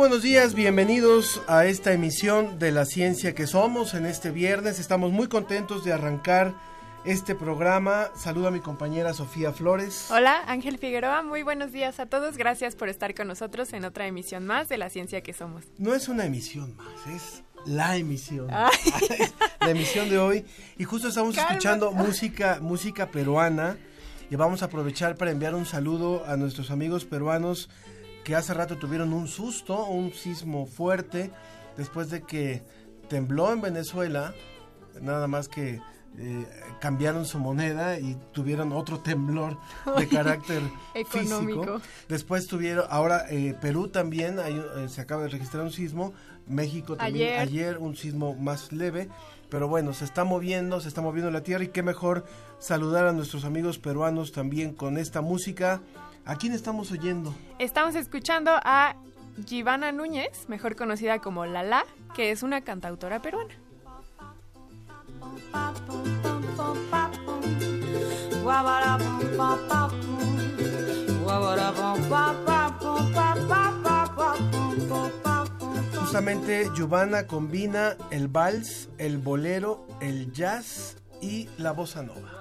Buenos días, bienvenidos a esta emisión de La Ciencia que Somos en este viernes. Estamos muy contentos de arrancar este programa. Saludo a mi compañera Sofía Flores. Hola, Ángel Figueroa, muy buenos días a todos. Gracias por estar con nosotros en otra emisión más de La Ciencia que Somos. No es una emisión más, es la emisión. Ay. la emisión de hoy. Y justo estamos Calma. escuchando música, música peruana. Y vamos a aprovechar para enviar un saludo a nuestros amigos peruanos que hace rato tuvieron un susto, un sismo fuerte, después de que tembló en Venezuela, nada más que eh, cambiaron su moneda y tuvieron otro temblor de carácter Económico. físico. Después tuvieron, ahora eh, Perú también, hay eh, se acaba de registrar un sismo, México también Ayer. ayer un sismo más leve, pero bueno, se está moviendo, se está moviendo la tierra y qué mejor saludar a nuestros amigos peruanos también con esta música. ¿A quién estamos oyendo? Estamos escuchando a Givana Núñez, mejor conocida como Lala, que es una cantautora peruana. Justamente Giovanna combina el vals, el bolero, el jazz y la bossa nova.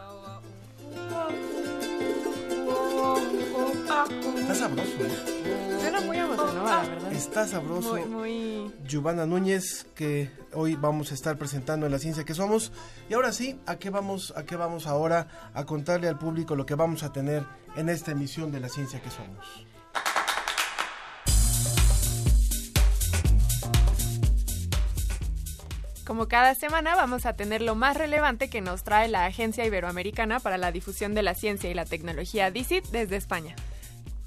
Está sabroso, ¿eh? Suena muy emocionada, la verdad. Está sabroso. Muy, muy... Giovanna Núñez, que hoy vamos a estar presentando en La Ciencia que Somos. Y ahora sí, ¿a qué vamos, a qué vamos ahora a contarle al público lo que vamos a tener en esta emisión de La Ciencia que Somos? Como cada semana vamos a tener lo más relevante que nos trae la Agencia Iberoamericana para la Difusión de la Ciencia y la Tecnología DICIT desde España.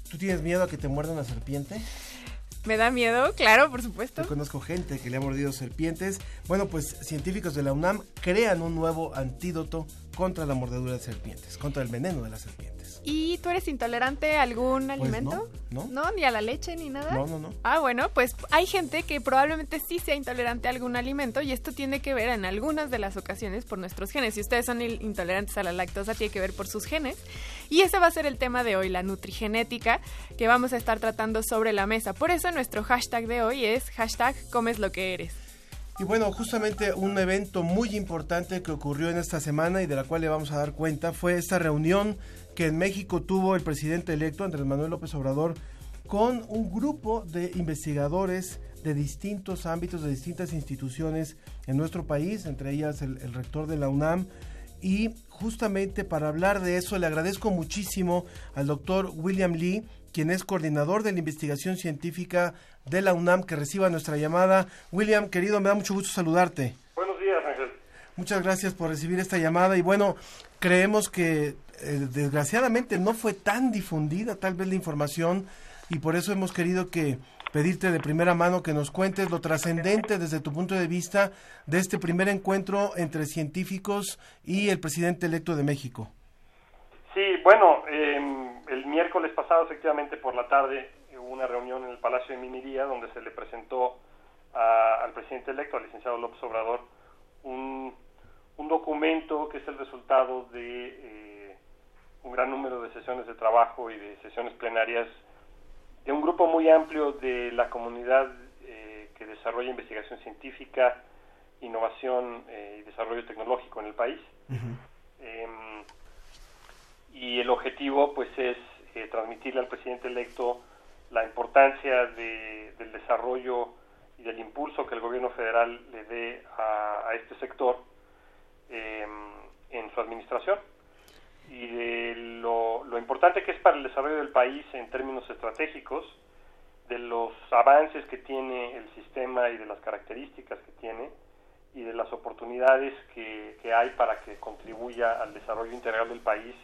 ¿Tú tienes miedo a que te muerda una serpiente? ¿Me da miedo? Claro, por supuesto. Yo conozco gente que le ha mordido serpientes. Bueno, pues científicos de la UNAM crean un nuevo antídoto contra la mordedura de serpientes, contra el veneno de las serpientes. ¿Y tú eres intolerante a algún alimento? no. No, ni a la leche ni nada. No, no, no. Ah, bueno, pues hay gente que probablemente sí sea intolerante a algún alimento y esto tiene que ver en algunas de las ocasiones por nuestros genes. Si ustedes son intolerantes a la lactosa, tiene que ver por sus genes. Y ese va a ser el tema de hoy, la nutrigenética, que vamos a estar tratando sobre la mesa. Por eso nuestro hashtag de hoy es hashtag comes lo que eres. Y bueno, justamente un evento muy importante que ocurrió en esta semana y de la cual le vamos a dar cuenta fue esta reunión que en México tuvo el presidente electo Andrés Manuel López Obrador con un grupo de investigadores de distintos ámbitos, de distintas instituciones en nuestro país, entre ellas el, el rector de la UNAM. Y justamente para hablar de eso le agradezco muchísimo al doctor William Lee, quien es coordinador de la investigación científica de la UNAM, que reciba nuestra llamada. William, querido, me da mucho gusto saludarte. Buenos días, Ángel. Muchas gracias por recibir esta llamada y bueno, creemos que eh, desgraciadamente no fue tan difundida tal vez la información y por eso hemos querido que pedirte de primera mano que nos cuentes lo trascendente desde tu punto de vista de este primer encuentro entre científicos y el presidente electo de México. Sí, bueno, eh, el miércoles pasado, efectivamente, por la tarde, hubo una reunión en el Palacio de Minería donde se le presentó a- al presidente electo, al licenciado López Obrador, un, un documento que es el resultado de eh, un gran número de sesiones de trabajo y de sesiones plenarias de un grupo muy amplio de la comunidad eh, que desarrolla investigación científica, innovación eh, y desarrollo tecnológico en el país. Em, y el objetivo pues es eh, transmitirle al presidente electo la importancia de, del desarrollo y del impulso que el gobierno federal le dé a, a este sector eh, en su administración y de lo, lo importante que es para el desarrollo del país en términos estratégicos, de los avances que tiene el sistema y de las características que tiene y de las oportunidades que, que hay para que contribuya al desarrollo integral del país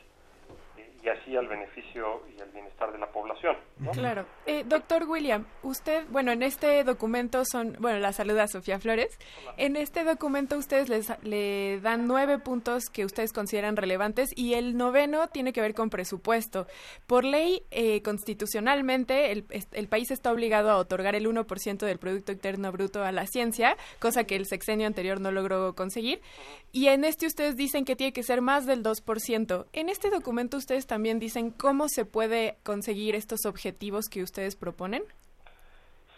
eh, y así al beneficio y al bienestar de la población. ¿no? Claro. Eh, doctor William, usted, bueno, en este documento son, bueno, la saluda Sofía Flores. En este documento ustedes les, le dan nueve puntos que ustedes consideran relevantes y el noveno tiene que ver con presupuesto. Por ley, eh, constitucionalmente, el, el país está obligado a otorgar el 1% del Producto Interno Bruto a la ciencia, cosa que el sexenio anterior no logró conseguir. Y en este ustedes dicen que tiene que ser más del 2%. En este documento ustedes también dicen cómo se puede conseguir estos objetivos que ustedes proponen.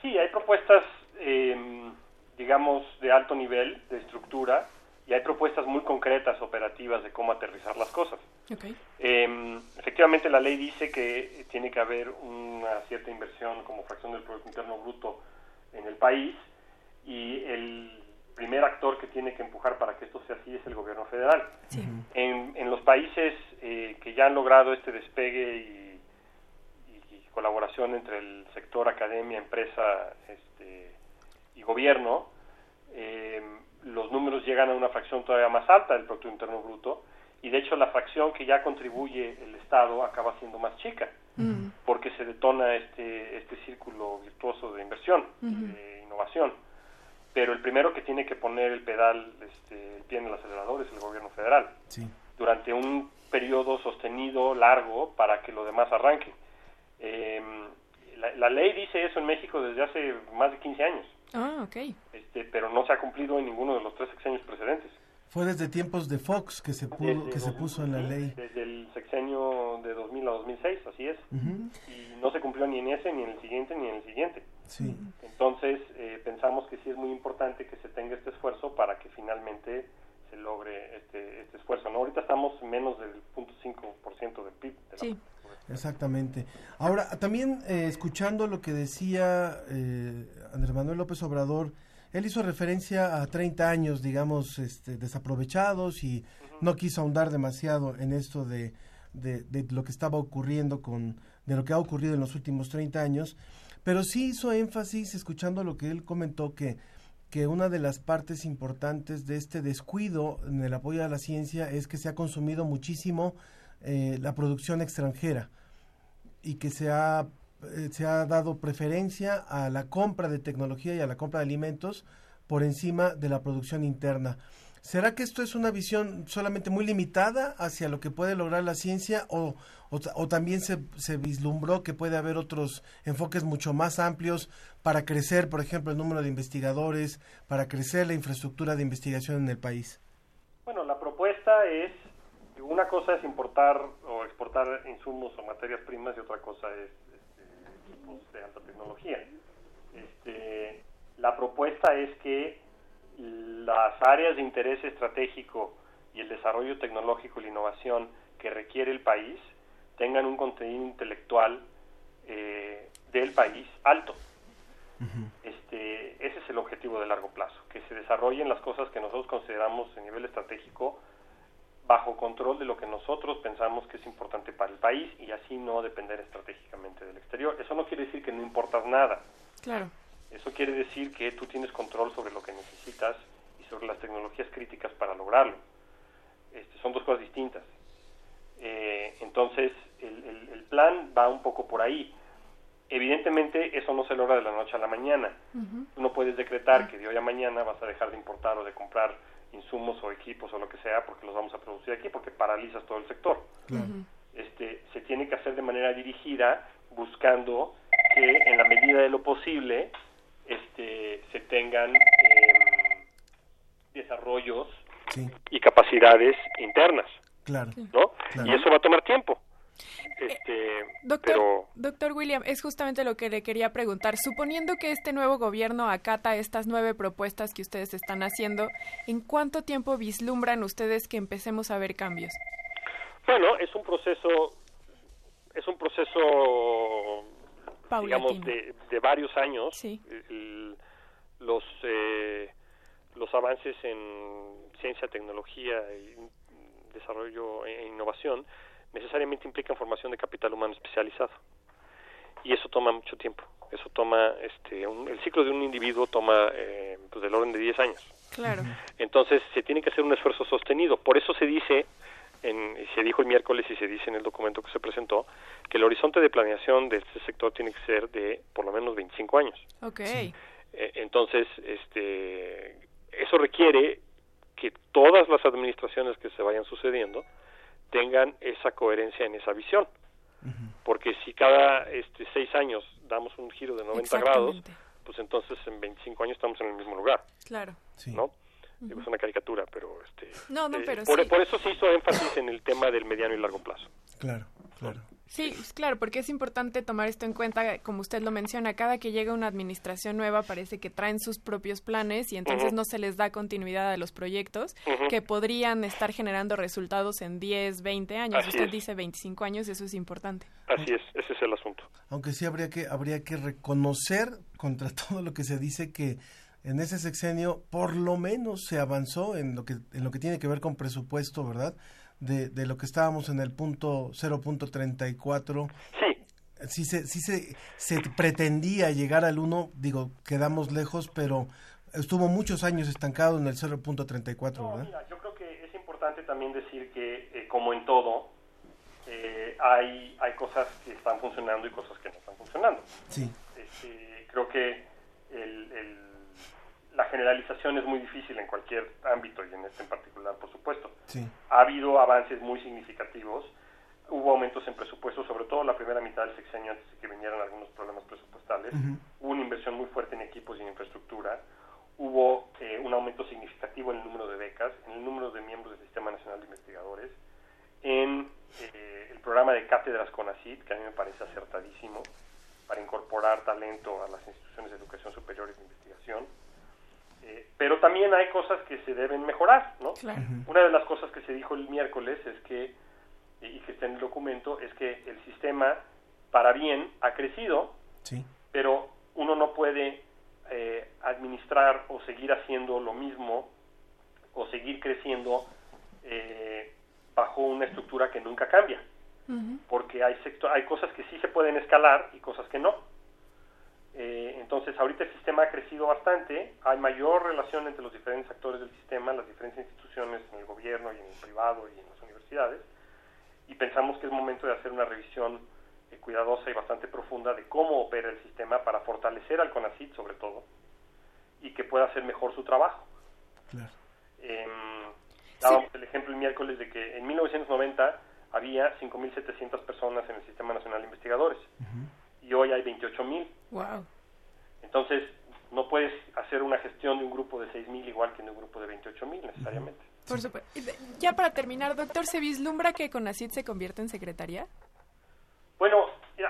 Sí, hay propuestas, eh, digamos, de alto nivel, de estructura, y hay propuestas muy concretas, operativas, de cómo aterrizar las cosas. Okay. Eh, efectivamente, la ley dice que tiene que haber una cierta inversión como fracción del Producto Interno Bruto en el país, y el primer actor que tiene que empujar para que esto sea así es el gobierno federal. En, en los países eh, que ya han logrado este despegue y, y- y colaboración entre el sector academia, empresa este, y gobierno, eh, los números llegan a una fracción todavía más alta del Producto Interno Bruto y de hecho la fracción que ya contribuye el Estado acaba siendo más chica porque se detona este, este círculo virtuoso de inversión, de innovación. Pero el primero que tiene que poner el pedal, este, el pie en el acelerador es el gobierno federal Sí. durante un periodo sostenido, largo, para que lo demás arranque. Eh, la, la ley dice eso en México desde hace más de 15 años, Ah, ok. este, pero no se ha cumplido en ninguno de los tres sexenios precedentes. Fue desde tiempos de Fox que se, pudo, Desde que se puso en la 2000, ley. Desde el sexenio de 2000 a 2006, así es. Y no se cumplió ni en ese, ni en el siguiente, ni en el siguiente. Sí. Entonces, eh, pensamos que sí es muy importante que se tenga este esfuerzo para que finalmente se logre este, este esfuerzo. ¿no? Ahorita estamos menos del 0.5% del PIB. de la- Sí. Exactamente. Ahora, también eh, escuchando lo que decía eh, Andrés Manuel López Obrador, él hizo referencia a 30 años, digamos, este, desaprovechados y no quiso ahondar demasiado en esto de, de, de lo que estaba ocurriendo con, de lo que ha ocurrido en los últimos 30 años, pero sí hizo énfasis, escuchando lo que él comentó, que, que una de las partes importantes de este descuido en el apoyo a la ciencia es que se ha consumido muchísimo eh, la producción extranjera y que se ha, eh, se ha dado preferencia a la compra de tecnología y a la compra de alimentos por encima de la producción interna. ¿Será que esto es una visión solamente muy limitada hacia lo que puede lograr la ciencia o, o, ta- o también se vislumbró que puede haber otros enfoques mucho más amplios para crecer, por ejemplo, el número de investigadores, para crecer la infraestructura de investigación en el país? Bueno, la propuesta es, una cosa es importar o exportar insumos o materias primas y otra cosa es este, equipos de alta tecnología. Este, la propuesta es que las áreas de interés estratégico y el desarrollo tecnológico y la innovación que requiere el país tengan un contenido intelectual eh, del país alto. Este, ese es el objetivo de largo plazo, que se desarrollen las cosas que nosotros consideramos a nivel estratégico bajo control de lo que nosotros pensamos que es importante para el país y así no depender estratégicamente del exterior. Eso no quiere decir que no importas nada. Claro. Eso quiere decir que tú tienes control sobre lo que necesitas y sobre las tecnologías críticas para lograrlo. Este, son dos cosas distintas. Eh, entonces, el, el- el plan va un poco por ahí. Evidentemente, eso no se logra de la noche a la mañana. Tú no puedes decretar que de hoy a mañana vas a dejar de importar o de comprar insumos o equipos o lo que sea porque los vamos a producir aquí, porque paralizas todo el sector. Este, se tiene que hacer de manera dirigida, buscando que en la medida de lo posible este, se tengan em, desarrollos Sí, y capacidades internas, claro. ¿no? Claro. Y eso va a tomar tiempo. Este, Doctor, pero doctor William, es justamente lo que le quería preguntar. Suponiendo que este nuevo gobierno acata estas nueve propuestas que ustedes están haciendo, ¿en cuánto tiempo vislumbran ustedes que empecemos a ver cambios? Bueno, es un proceso, es un proceso digamos, de, de varios años, Sí. el- los, eh, los avances en ciencia, tecnología, y desarrollo e innovación necesariamente implican formación de capital humano especializado. Y eso toma mucho tiempo. Eso toma, este, un- el ciclo de un individuo toma eh, pues del orden de 10 años. Claro. Entonces se tiene que hacer un esfuerzo sostenido. Por eso se dice, en, y se dijo el miércoles y se dice en el documento que se presentó, que el horizonte de planeación de este sector tiene que ser de por lo menos 25 años. Ok. Eh, entonces, este, eso requiere que todas las administraciones que se vayan sucediendo tengan esa coherencia en esa visión. Porque si cada este, seis años damos un giro de 90 grados, pues entonces en 25 años estamos en el mismo lugar. Claro. ¿no? Digo, Es una caricatura, pero este, No, no, eh, pero por, sí. por eso se hizo énfasis en el tema del mediano y largo plazo. Claro, claro. Sí, pues, claro, porque es importante tomar esto en cuenta, como usted lo menciona, cada que llega una administración nueva parece que traen sus propios planes y entonces no se les da continuidad a los proyectos que podrían estar generando resultados en 10, 20 años. Así usted es. dice 25 años, eso es importante. Así es, ese es el asunto. Aunque sí habría que, habría que reconocer contra todo lo que se dice que en ese sexenio por lo menos se avanzó en lo que, en lo que tiene que ver con presupuesto, ¿verdad? De, de lo que estábamos en el punto 0.34. Sí. Sí se, sí se, se pretendía llegar al 1, digo, quedamos lejos, pero estuvo muchos años estancado en el 0.34, No, ¿verdad? mira, yo creo que es importante también decir que, eh, como en todo, eh, hay, hay cosas que están funcionando y cosas que no están funcionando. Sí. Este, creo que el- el- la generalización es muy difícil en cualquier ámbito y en este en particular, por supuesto. Sí. Ha habido avances muy significativos, hubo aumentos en presupuesto, sobre todo la primera mitad del sexenio antes de que vinieran algunos problemas presupuestales, hubo una inversión muy fuerte en equipos y en infraestructura, hubo eh, un aumento significativo en el número de becas, en el número de miembros del Sistema Nacional de Investigadores, en eh, el programa de cátedras CONACYT, que a mí me parece acertadísimo, para incorporar talento a las instituciones de educación superior y de investigación. Eh, pero también hay cosas que se deben mejorar, ¿no? Claro. Una de las cosas que se dijo el miércoles es que, y que está en el documento, es que el sistema, para bien, ha crecido, Sí. pero uno no puede eh, administrar o seguir haciendo lo mismo o seguir creciendo eh, bajo una estructura que nunca cambia, porque hay, sector, hay cosas que sí se pueden escalar y cosas que no. Eh, entonces, ahorita el sistema ha crecido bastante, hay mayor relación entre los diferentes actores del sistema, las diferentes instituciones en el gobierno y en el privado y en las universidades, y pensamos que es momento de hacer una revisión eh, cuidadosa y bastante profunda de cómo opera el sistema para fortalecer al CONACYT sobre todo y que pueda hacer mejor su trabajo. Claro. Eh, dábamos el ejemplo el miércoles de que en 1990 había 5.700 personas en el Sistema Nacional de Investigadores y hoy hay 28.000. Wow. Entonces, no puedes hacer una gestión de un grupo de 6.000 igual que de un grupo de 28.000 necesariamente. Por supuesto. Ya para terminar, doctor, ¿se vislumbra que CONACYT se convierte en secretaría? Bueno,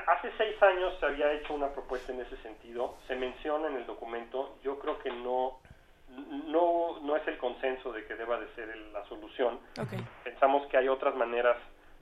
hace seis años se había hecho una propuesta en ese sentido, se menciona en el documento, yo creo que no, no, no es el consenso de que deba de ser el- la solución. Pensamos que hay otras maneras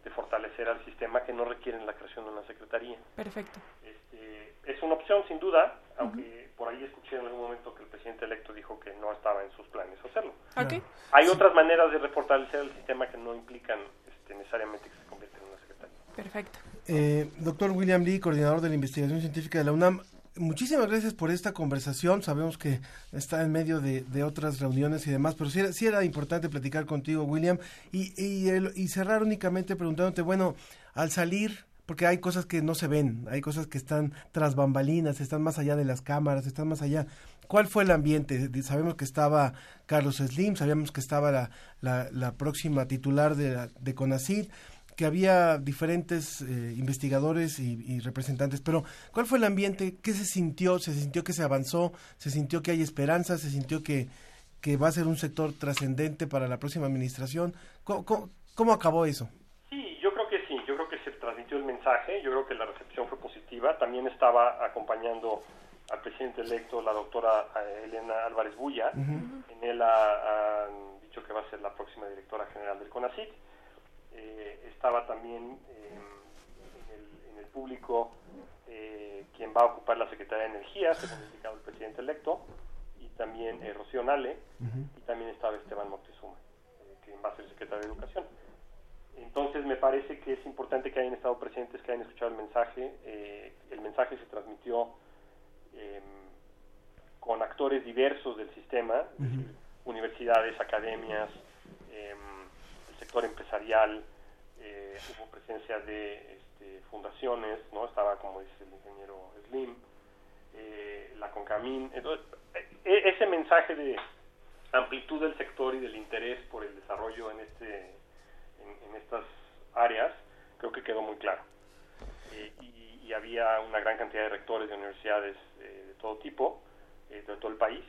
de fortalecer al sistema que no requieren la creación de una secretaría. Perfecto. Este, es una opción sin duda, aunque por ahí escuché en algún momento que el presidente electo dijo que no estaba en sus planes hacerlo. Ok. Hay otras maneras de refortalecer el sistema que no implican este, necesariamente que se convierta en una secretaría. Perfecto. Eh, doctor William Lee, coordinador de la investigación científica de la UNAM, muchísimas gracias por esta conversación. Sabemos que está en medio de, de otras reuniones y demás, pero sí era, sí era importante platicar contigo, William, y, y, cerrar únicamente preguntándote, bueno, al salir, porque hay cosas que no se ven, hay cosas que están tras bambalinas, están más allá de las cámaras, están más allá. ¿Cuál fue el ambiente? Sabemos que estaba Carlos Slim, sabíamos que estaba la, la, próxima titular de, de CONACYT, que había diferentes eh, investigadores y, y representantes, pero ¿cuál fue el ambiente? ¿Qué se sintió? ¿Se sintió que se avanzó? ¿Se sintió que hay esperanza? ¿Se sintió que, que va a ser un sector trascendente para la próxima administración? ¿Cómo, cómo, cómo acabó eso? Sí, yo creo que sí, yo creo que se transmitió el mensaje, yo creo que la recepción fue positiva, también estaba acompañando al presidente electo la doctora eh, Elena Álvarez Bulla, en él ha, dicho que va a ser la próxima directora general del CONACYT, Eh, estaba también eh, en, el, en el público eh, quien va a ocupar la Secretaría de Energía, según indicado el presidente electo, y también eh, Rocío Nale, y también estaba Esteban Moctezuma, eh, quien va a ser secretario de Educación. Entonces me parece que es importante que hayan estado presentes, que hayan escuchado el mensaje. Eh, el mensaje se transmitió eh, con actores diversos del sistema, es decir, universidades, academias, eh, sector empresarial, eh, hubo presencia de este, fundaciones, no estaba como dice el ingeniero Slim, eh, la Concamín. Entonces, e- ese mensaje de amplitud del sector y del interés por el desarrollo en este en, estas áreas creo que quedó muy claro. Eh, y, y había una gran cantidad de rectores de universidades eh, de todo tipo de todo el país.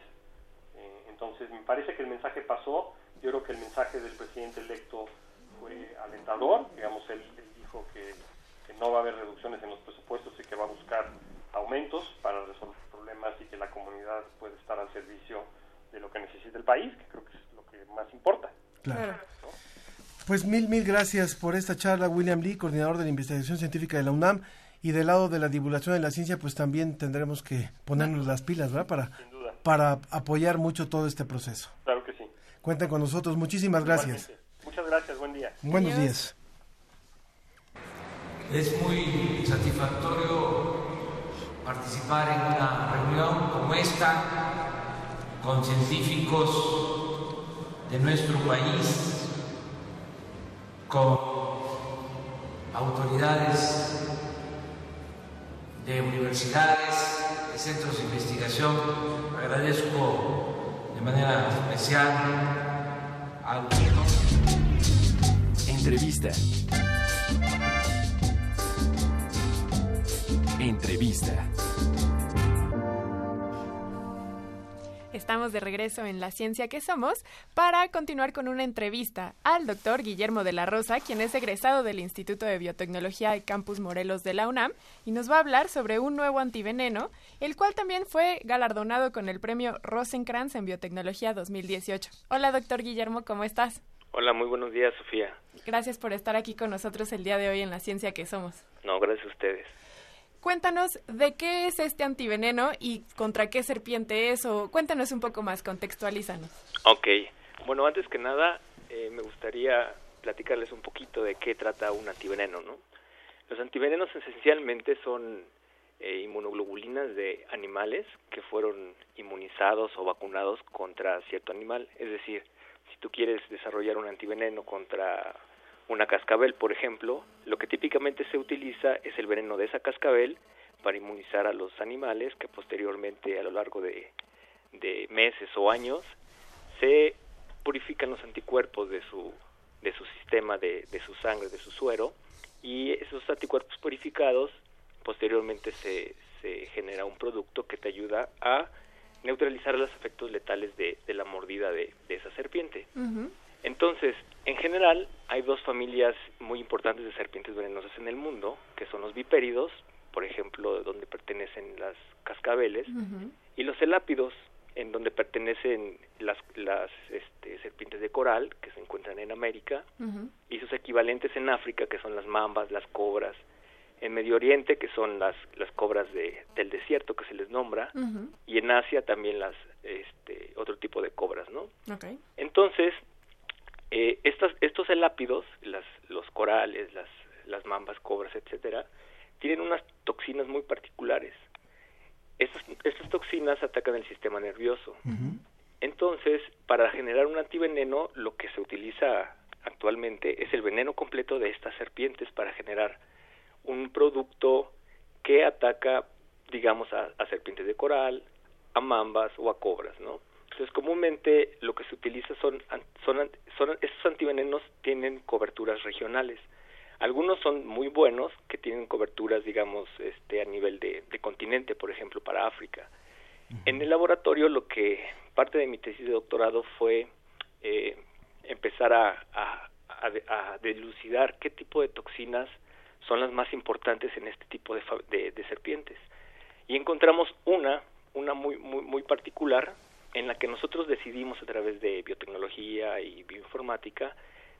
Entonces me parece que el mensaje pasó yo creo que el mensaje del presidente electo fue alentador digamos él, él dijo que, que no va a haber reducciones en los presupuestos y que va a buscar aumentos para resolver problemas y que la comunidad puede estar al servicio de lo que necesita el país, que creo que es lo que más importa. Claro. Pues mil, mil gracias por esta charla, William Lee, coordinador de la investigación científica de la UNAM. Y del lado de la divulgación de la ciencia, pues también tendremos que ponernos las pilas, ¿verdad? Para, duda. para apoyar mucho todo este proceso. Claro Cuenten con nosotros. Muchísimas gracias. Igualmente. Muchas gracias, buen día. Buenos días. Es muy satisfactorio participar en una reunión como esta con científicos de nuestro país, con autoridades de universidades, de centros de investigación. Agradezco de manera especial al Entrevista. Entrevista. Estamos de regreso en La Ciencia que Somos para continuar con una entrevista al doctor Guillermo de la Rosa, quien es egresado del Instituto de Biotecnología de Campus Morelos de la UNAM y nos va a hablar sobre un nuevo antiveneno, el cual también fue galardonado con el premio Rosenkrantz en Biotecnología 2018. Hola doctor Guillermo, ¿cómo estás? Hola, muy buenos días, Sofía. Gracias por estar aquí con nosotros el día de hoy en La Ciencia que Somos. No, gracias a ustedes. Cuéntanos de qué es este antiveneno y contra qué serpiente es, o cuéntanos un poco más, contextualízanos. Ok, bueno, antes que nada, eh, me gustaría platicarles un poquito de qué trata un antiveneno, ¿no? Los antivenenos esencialmente son eh, inmunoglobulinas de animales que fueron inmunizados o vacunados contra cierto animal. Es decir, si tú quieres desarrollar un antiveneno contra una cascabel, por ejemplo, lo que típicamente se utiliza es el veneno de esa cascabel para inmunizar a los animales que posteriormente a lo largo de, meses o años se purifican los anticuerpos de su de su sistema de, de su sangre, de su suero y esos anticuerpos purificados posteriormente se, se genera un producto que te ayuda a neutralizar los efectos letales de, de la mordida de, de esa serpiente. Entonces, en general, hay dos familias muy importantes de serpientes venenosas en el mundo, que son los vipéridos, por ejemplo, donde pertenecen las cascabeles, y los elápidos, en donde pertenecen las, las este, serpientes de coral, que se encuentran en América, y sus equivalentes en África, que son las mambas, las cobras, en Medio Oriente, que son las, las cobras de, del desierto, que se les nombra, y en Asia también las este, otro tipo de cobras, ¿no? Okay. Entonces, eh, estas, estos elápidos, las, los corales, las, las mambas, cobras, etcétera, tienen unas toxinas muy particulares. Estas, estas toxinas atacan el sistema nervioso. Entonces, para generar un antiveneno, lo que se utiliza actualmente es el veneno completo de estas serpientes para generar un producto que ataca, digamos, a, a serpientes de coral, a mambas o a cobras, ¿no? Entonces, comúnmente lo que se utiliza son, son, son estos antivenenos tienen coberturas regionales. Algunos son muy buenos, que tienen coberturas, digamos, este, a nivel de, de continente, por ejemplo, para África. En el laboratorio, lo que parte de mi tesis de doctorado fue eh, empezar a, a, a, a delucidar qué tipo de toxinas son las más importantes en este tipo de, de, de serpientes. Y encontramos una, una muy, muy, muy particular, en la que nosotros decidimos a través de biotecnología y bioinformática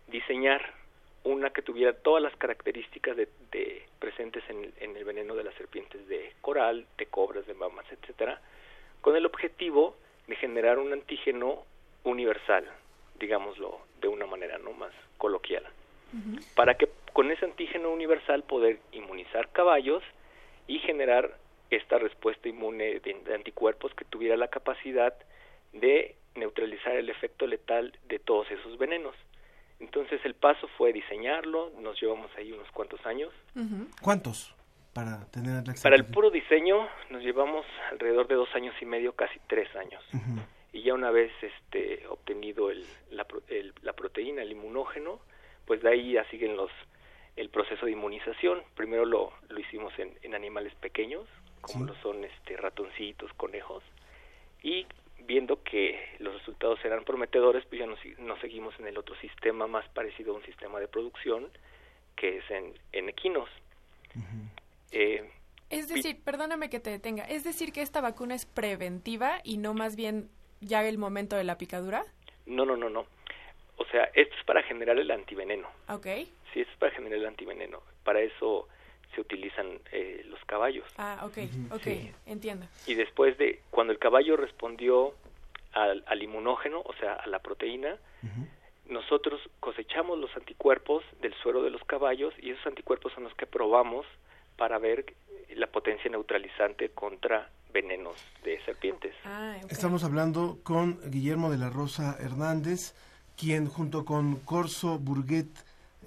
diseñar una que tuviera todas las características de, de, presentes en, el- en el veneno de las serpientes de coral, de cobras, de mamas, etcétera, con el objetivo de generar un antígeno universal, digámoslo de una manera no más coloquial, para que con ese antígeno universal poder inmunizar caballos y generar esta respuesta inmune de anticuerpos que tuviera la capacidad de neutralizar el efecto letal de todos esos venenos. Entonces el paso fue diseñarlo, nos llevamos ahí unos cuantos años. ¿Cuántos? Para tener la Para el puro diseño nos llevamos alrededor de dos años y medio, casi tres años. Y ya una vez este, obtenido el, la, pro- el- la proteína, el inmunógeno, pues de ahí ya siguen los el proceso de inmunización. Primero lo, lo hicimos en, en animales pequeños, como lo son este, ratoncitos, conejos, y viendo que los resultados eran prometedores, pues ya nos, nos seguimos en el otro sistema más parecido a un sistema de producción, que es en, en equinos. Eh, Es decir, perdóname que te detenga, es decir que esta vacuna es preventiva y no más bien ya el momento de la picadura. No, no, no, no. O sea, esto es para generar el antiveneno. Ok. Sí, esto es para generar el antiveneno. Para eso se utilizan eh, los caballos. Ah, ok, ok, Sí. entiendo. Y después de, cuando el caballo respondió al, al inmunógeno, o sea, a la proteína, nosotros cosechamos los anticuerpos del suero de los caballos y esos anticuerpos son los que probamos para ver la potencia neutralizante contra venenos de serpientes. Ah, Estamos hablando con Guillermo de la Rosa Hernández, quien junto con Corso Burguet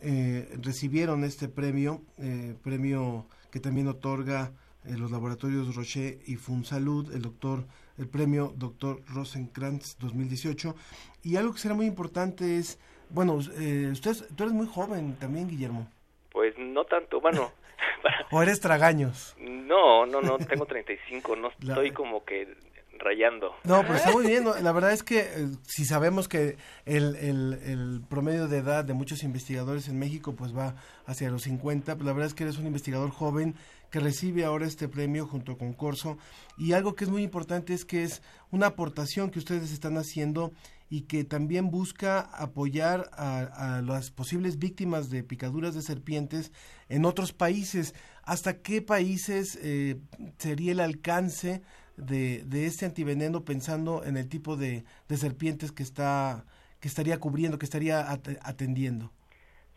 eh, recibieron este premio, eh, premio que también otorga eh, los laboratorios Rocher y Funsalud, el doctor, el premio doctor Rosenkrantz 2018. Y algo que será muy importante es, bueno, eh, usted, tú eres muy joven también, Guillermo, Pues no tanto, bueno, o eres tragaños. no, no, no, tengo 35, no La- estoy como que rayando. No, pero está muy bien. La verdad es que eh, si sabemos que el, el, el promedio de edad de muchos investigadores en México pues va hacia los 50, pues la verdad es que eres un investigador joven que recibe ahora este premio junto con Corso y algo que es muy importante es que es una aportación que ustedes están haciendo y que también busca apoyar a, a las posibles víctimas de picaduras de serpientes en otros países. ¿Hasta qué países eh, sería el alcance de, de este antiveneno pensando en el tipo de, de serpientes que está que estaría cubriendo, que estaría at- atendiendo?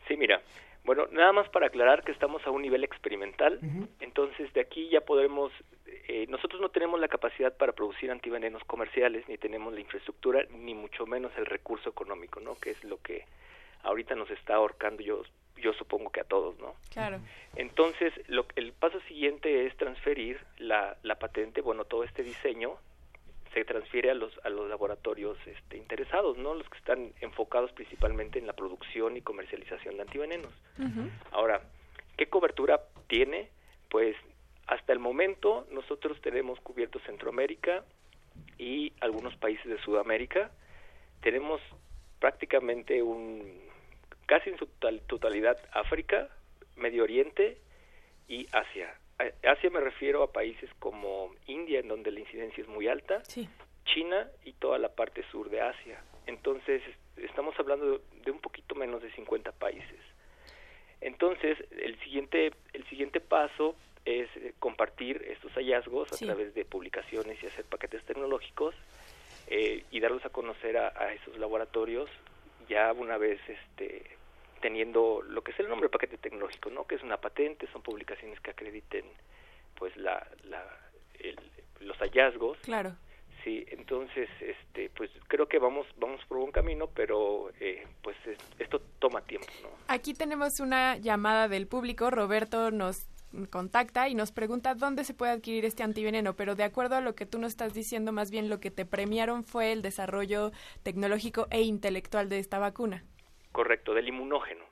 Sí, mira, bueno, nada más para aclarar que estamos a un nivel experimental, entonces de aquí ya podremos, eh, nosotros no tenemos la capacidad para producir antivenenos comerciales, ni tenemos la infraestructura, ni mucho menos el recurso económico, ¿no? Que es lo que ahorita nos está ahorcando, yo, yo supongo que a todos, ¿no? Claro. Entonces, lo, el paso siguiente es transferir la, la patente, bueno, todo este diseño se transfiere a los a los laboratorios este, interesados, ¿no? Los que están enfocados principalmente en la producción y comercialización de antivenenos. Ahora, ¿qué cobertura tiene? Pues hasta el momento nosotros tenemos cubierto Centroamérica y algunos países de Sudamérica. Tenemos prácticamente un casi en su total- totalidad África, Medio Oriente y Asia. Asia me refiero a países como India, en donde la incidencia es muy alta, China y toda la parte sur de Asia. Entonces, es- estamos hablando de, un poquito menos de 50 países. Entonces, el siguiente, el siguiente paso es eh, compartir estos hallazgos a través de publicaciones y hacer paquetes tecnológicos eh, y darlos a conocer a, a esos laboratorios ya una vez este teniendo lo que es el nombre paquete tecnológico, ¿no? Que es una patente, son publicaciones que acrediten pues la, la el- los hallazgos. Claro. Sí, entonces este pues creo que vamos vamos por buen camino, pero eh, pues es- esto toma tiempo, ¿no? Aquí tenemos una llamada del público. Roberto nos contacta y nos pregunta dónde se puede adquirir este antiveneno, pero de acuerdo a lo que tú nos estás diciendo, más bien lo que te premiaron fue el desarrollo tecnológico e intelectual de esta vacuna. Correcto, del inmunógeno,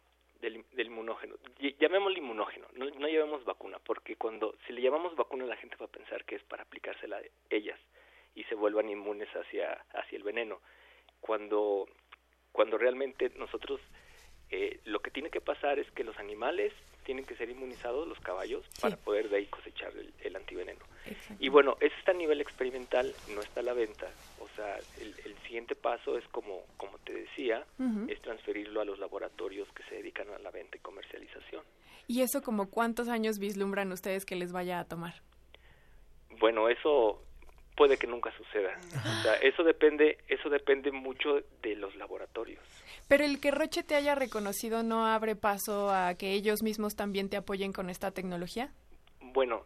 del, del inmunógeno. Ll- Llamémosle inmunógeno, no, no llamemos vacuna, porque cuando si le llamamos vacuna la gente va a pensar que es para aplicársela a ellas y se vuelvan inmunes hacia, hacia el veneno. Cuando, cuando realmente nosotros eh, lo que tiene que pasar es que los animales tienen que ser inmunizados, los caballos, para poder de ahí cosechar el, el antiveneno. Y bueno, eso está a nivel experimental, no está a la venta. O sea, el, el siguiente paso es como, como te decía, es transferirlo a los laboratorios que se dedican a la venta y comercialización. ¿Y eso como cuántos años vislumbran ustedes que les vaya a tomar? Bueno, eso puede que nunca suceda. O sea, eso depende, eso depende mucho de los laboratorios. Pero el que Roche te haya reconocido no abre paso a que ellos mismos también te apoyen con esta tecnología. Bueno,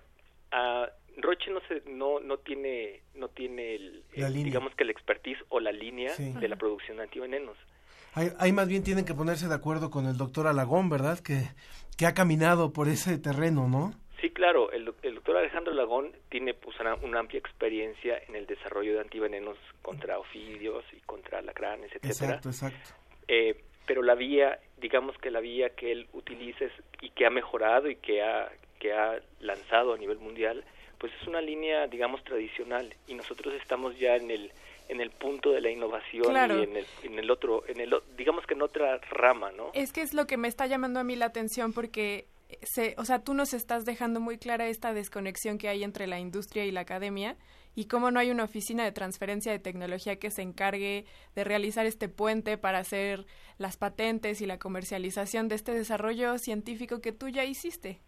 ah, Roche no se, no no tiene no tiene el, La el, línea. digamos que el expertise o la línea Sí. de la producción de antivenenos. Ahí, ahí más bien tienen que ponerse de acuerdo con el doctor Alagón, ¿verdad? Que, que ha caminado por ese terreno, ¿no? Claro, el, doc- el doctor Alejandro Lagón tiene pues una, una amplia experiencia en el desarrollo de antivenenos contra ofidios y contra alacranes, etcétera. Exacto, exacto. Eh, pero la vía, digamos que la vía que él utiliza es- y que ha mejorado y que ha, que ha lanzado a nivel mundial, pues es una línea, digamos, tradicional y nosotros estamos ya en el en el punto de la innovación Claro. y en el, en el otro, en el, digamos que en otra rama, ¿no? Es que es lo que me está llamando a mí la atención porque, se, o sea, tú nos estás dejando muy clara esta desconexión que hay entre la industria y la academia y cómo no hay una oficina de transferencia de tecnología que se encargue de realizar este puente para hacer las patentes y la comercialización de este desarrollo científico que tú ya hiciste.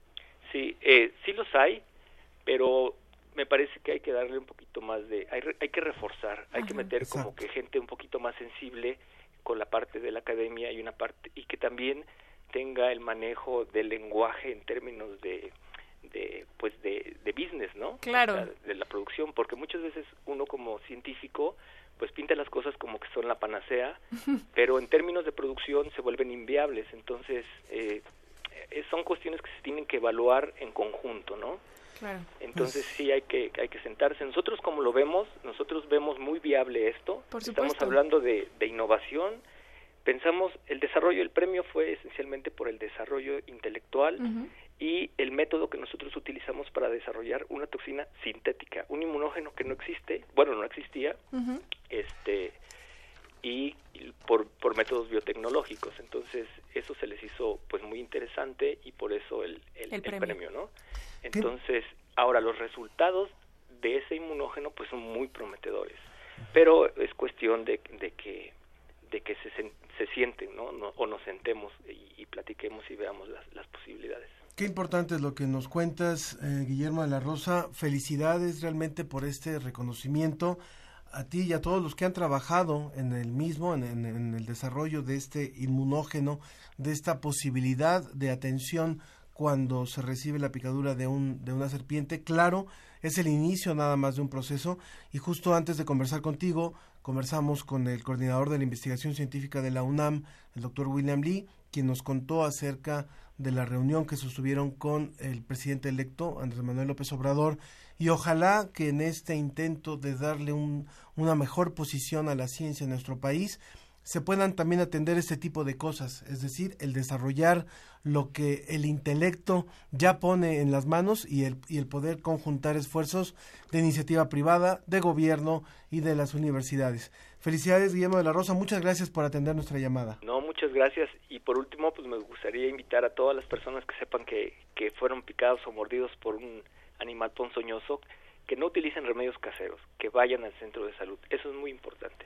Sí, eh, sí los hay, pero me parece que hay que darle un poquito más de, hay, re- hay que reforzar, hay que meter como que gente un poquito más sensible con la parte de la academia y una parte y que también tenga el manejo del lenguaje en términos de, de pues de, de business, ¿no? Claro. O sea, de la producción, porque muchas veces uno como científico pues pinta las cosas como que son la panacea, pero en términos de producción se vuelven inviables, entonces eh, eh, son cuestiones que se tienen que evaluar en conjunto, ¿no? Claro. Entonces sí hay que hay que sentarse. Nosotros como lo vemos, nosotros vemos muy viable esto. Por Estamos hablando de, de innovación. Pensamos el desarrollo, el premio fue esencialmente por el desarrollo intelectual y el método que nosotros utilizamos para desarrollar una toxina sintética, un inmunógeno que no existe, bueno no existía, este y, y por, por métodos biotecnológicos. Entonces eso se les hizo pues muy interesante y por eso el, el, El el premio. ¿no? Entonces ahora los resultados de ese inmunógeno pues son muy prometedores, pero es cuestión de, de que de que se, se sienten, ¿no? No- O nos sentemos y, platiquemos y veamos las, las posibilidades. Qué importante es lo que nos cuentas, eh, Guillermo de la Rosa. Felicidades realmente por este reconocimiento a ti y a todos los que han trabajado en el mismo, en- en el desarrollo de este inmunógeno, de esta posibilidad de atención cuando se recibe la picadura de, un, de una serpiente. Claro, es el inicio nada más de un proceso y justo antes de conversar contigo, conversamos con el coordinador de la investigación científica de la UNAM, el doctor William Lee, quien nos contó acerca de la reunión que sostuvieron con el presidente electo, Andrés Manuel López Obrador, y ojalá que en este intento de darle un- una mejor posición a la ciencia en nuestro país, se puedan también atender este tipo de cosas, es decir, el desarrollar lo que el intelecto ya pone en las manos y el, y el poder conjuntar esfuerzos de iniciativa privada, de gobierno y de las universidades. Felicidades, Guillermo de la Rosa, muchas gracias por atender nuestra llamada. No, muchas gracias. Y por último, pues me gustaría invitar a todas las personas que sepan que, que fueron picados o mordidos por un animal ponzoñoso, que no utilicen remedios caseros, que vayan al centro de salud. Eso es muy importante.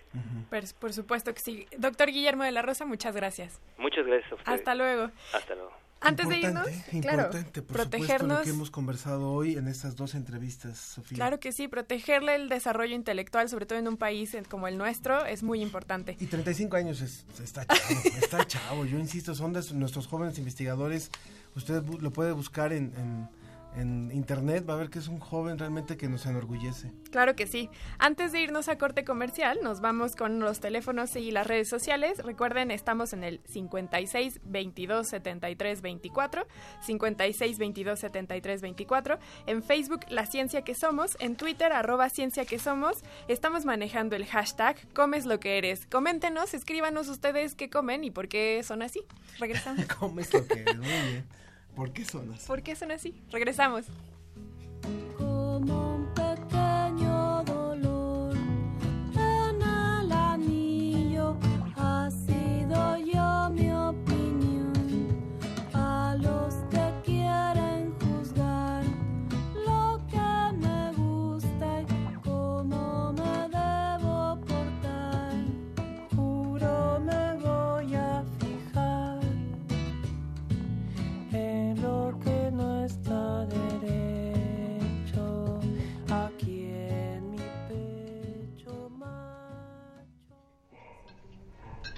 Por, por supuesto que sí. Doctor Guillermo de la Rosa, muchas gracias. Muchas gracias a ustedes. Hasta luego. Hasta luego. Antes de irnos, Importante, claro, importante, por supuesto, protegernos. lo que hemos conversado hoy en estas dos entrevistas, Sofía. Claro que sí, protegerle el desarrollo intelectual, sobre todo en un país como el nuestro, es muy importante. Y 35 años es- está chavo, está chavo. Yo insisto, son de nuestros jóvenes investigadores. Usted lo puede buscar en, en- en internet, va a ver que es un joven realmente que nos enorgullece. Claro que sí. Antes de irnos a corte comercial, nos vamos con los teléfonos y las redes sociales. Recuerden, estamos en el 56 22 73 24, 56 22 73 24, en Facebook La Ciencia que Somos, en Twitter arroba Ciencia que Somos. Estamos manejando el hashtag Comes lo que eres. Coméntenos, escríbanos ustedes qué comen y por qué son así. Regresamos. Comes lo que es, muy bien. ¿Por qué son así? ¿Por qué son así? Regresamos. Como un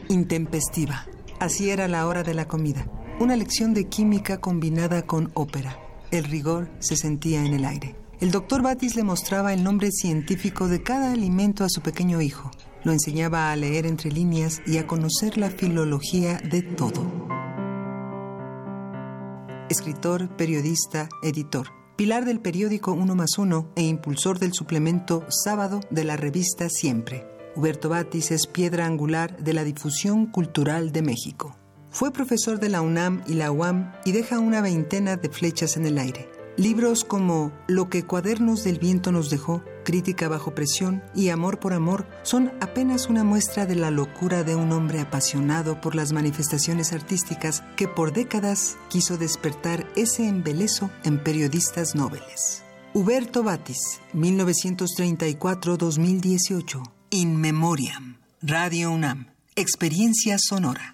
intempestiva. Así era la hora de la comida. Una lección de química combinada con ópera. El rigor se sentía en el aire. El doctor Batis le mostraba el nombre científico de cada alimento a su pequeño hijo. Lo enseñaba a leer entre líneas y a conocer la filología de todo. Escritor, periodista, editor. Pilar del periódico Uno más Uno e impulsor del suplemento Sábado de la revista Siempre. Huberto Batis es piedra angular de la difusión cultural de México. Fue profesor de la UNAM y la UAM y deja una veintena de flechas en el aire. Libros como Lo que Cuadernos del Viento nos dejó, Crítica bajo presión y Amor por Amor son apenas una muestra de la locura de un hombre apasionado por las manifestaciones artísticas que por décadas quiso despertar ese embeleso en periodistas nobles. Huberto Batis, 1934-2018. In Memoriam. Radio UNAM. Experiencia sonora.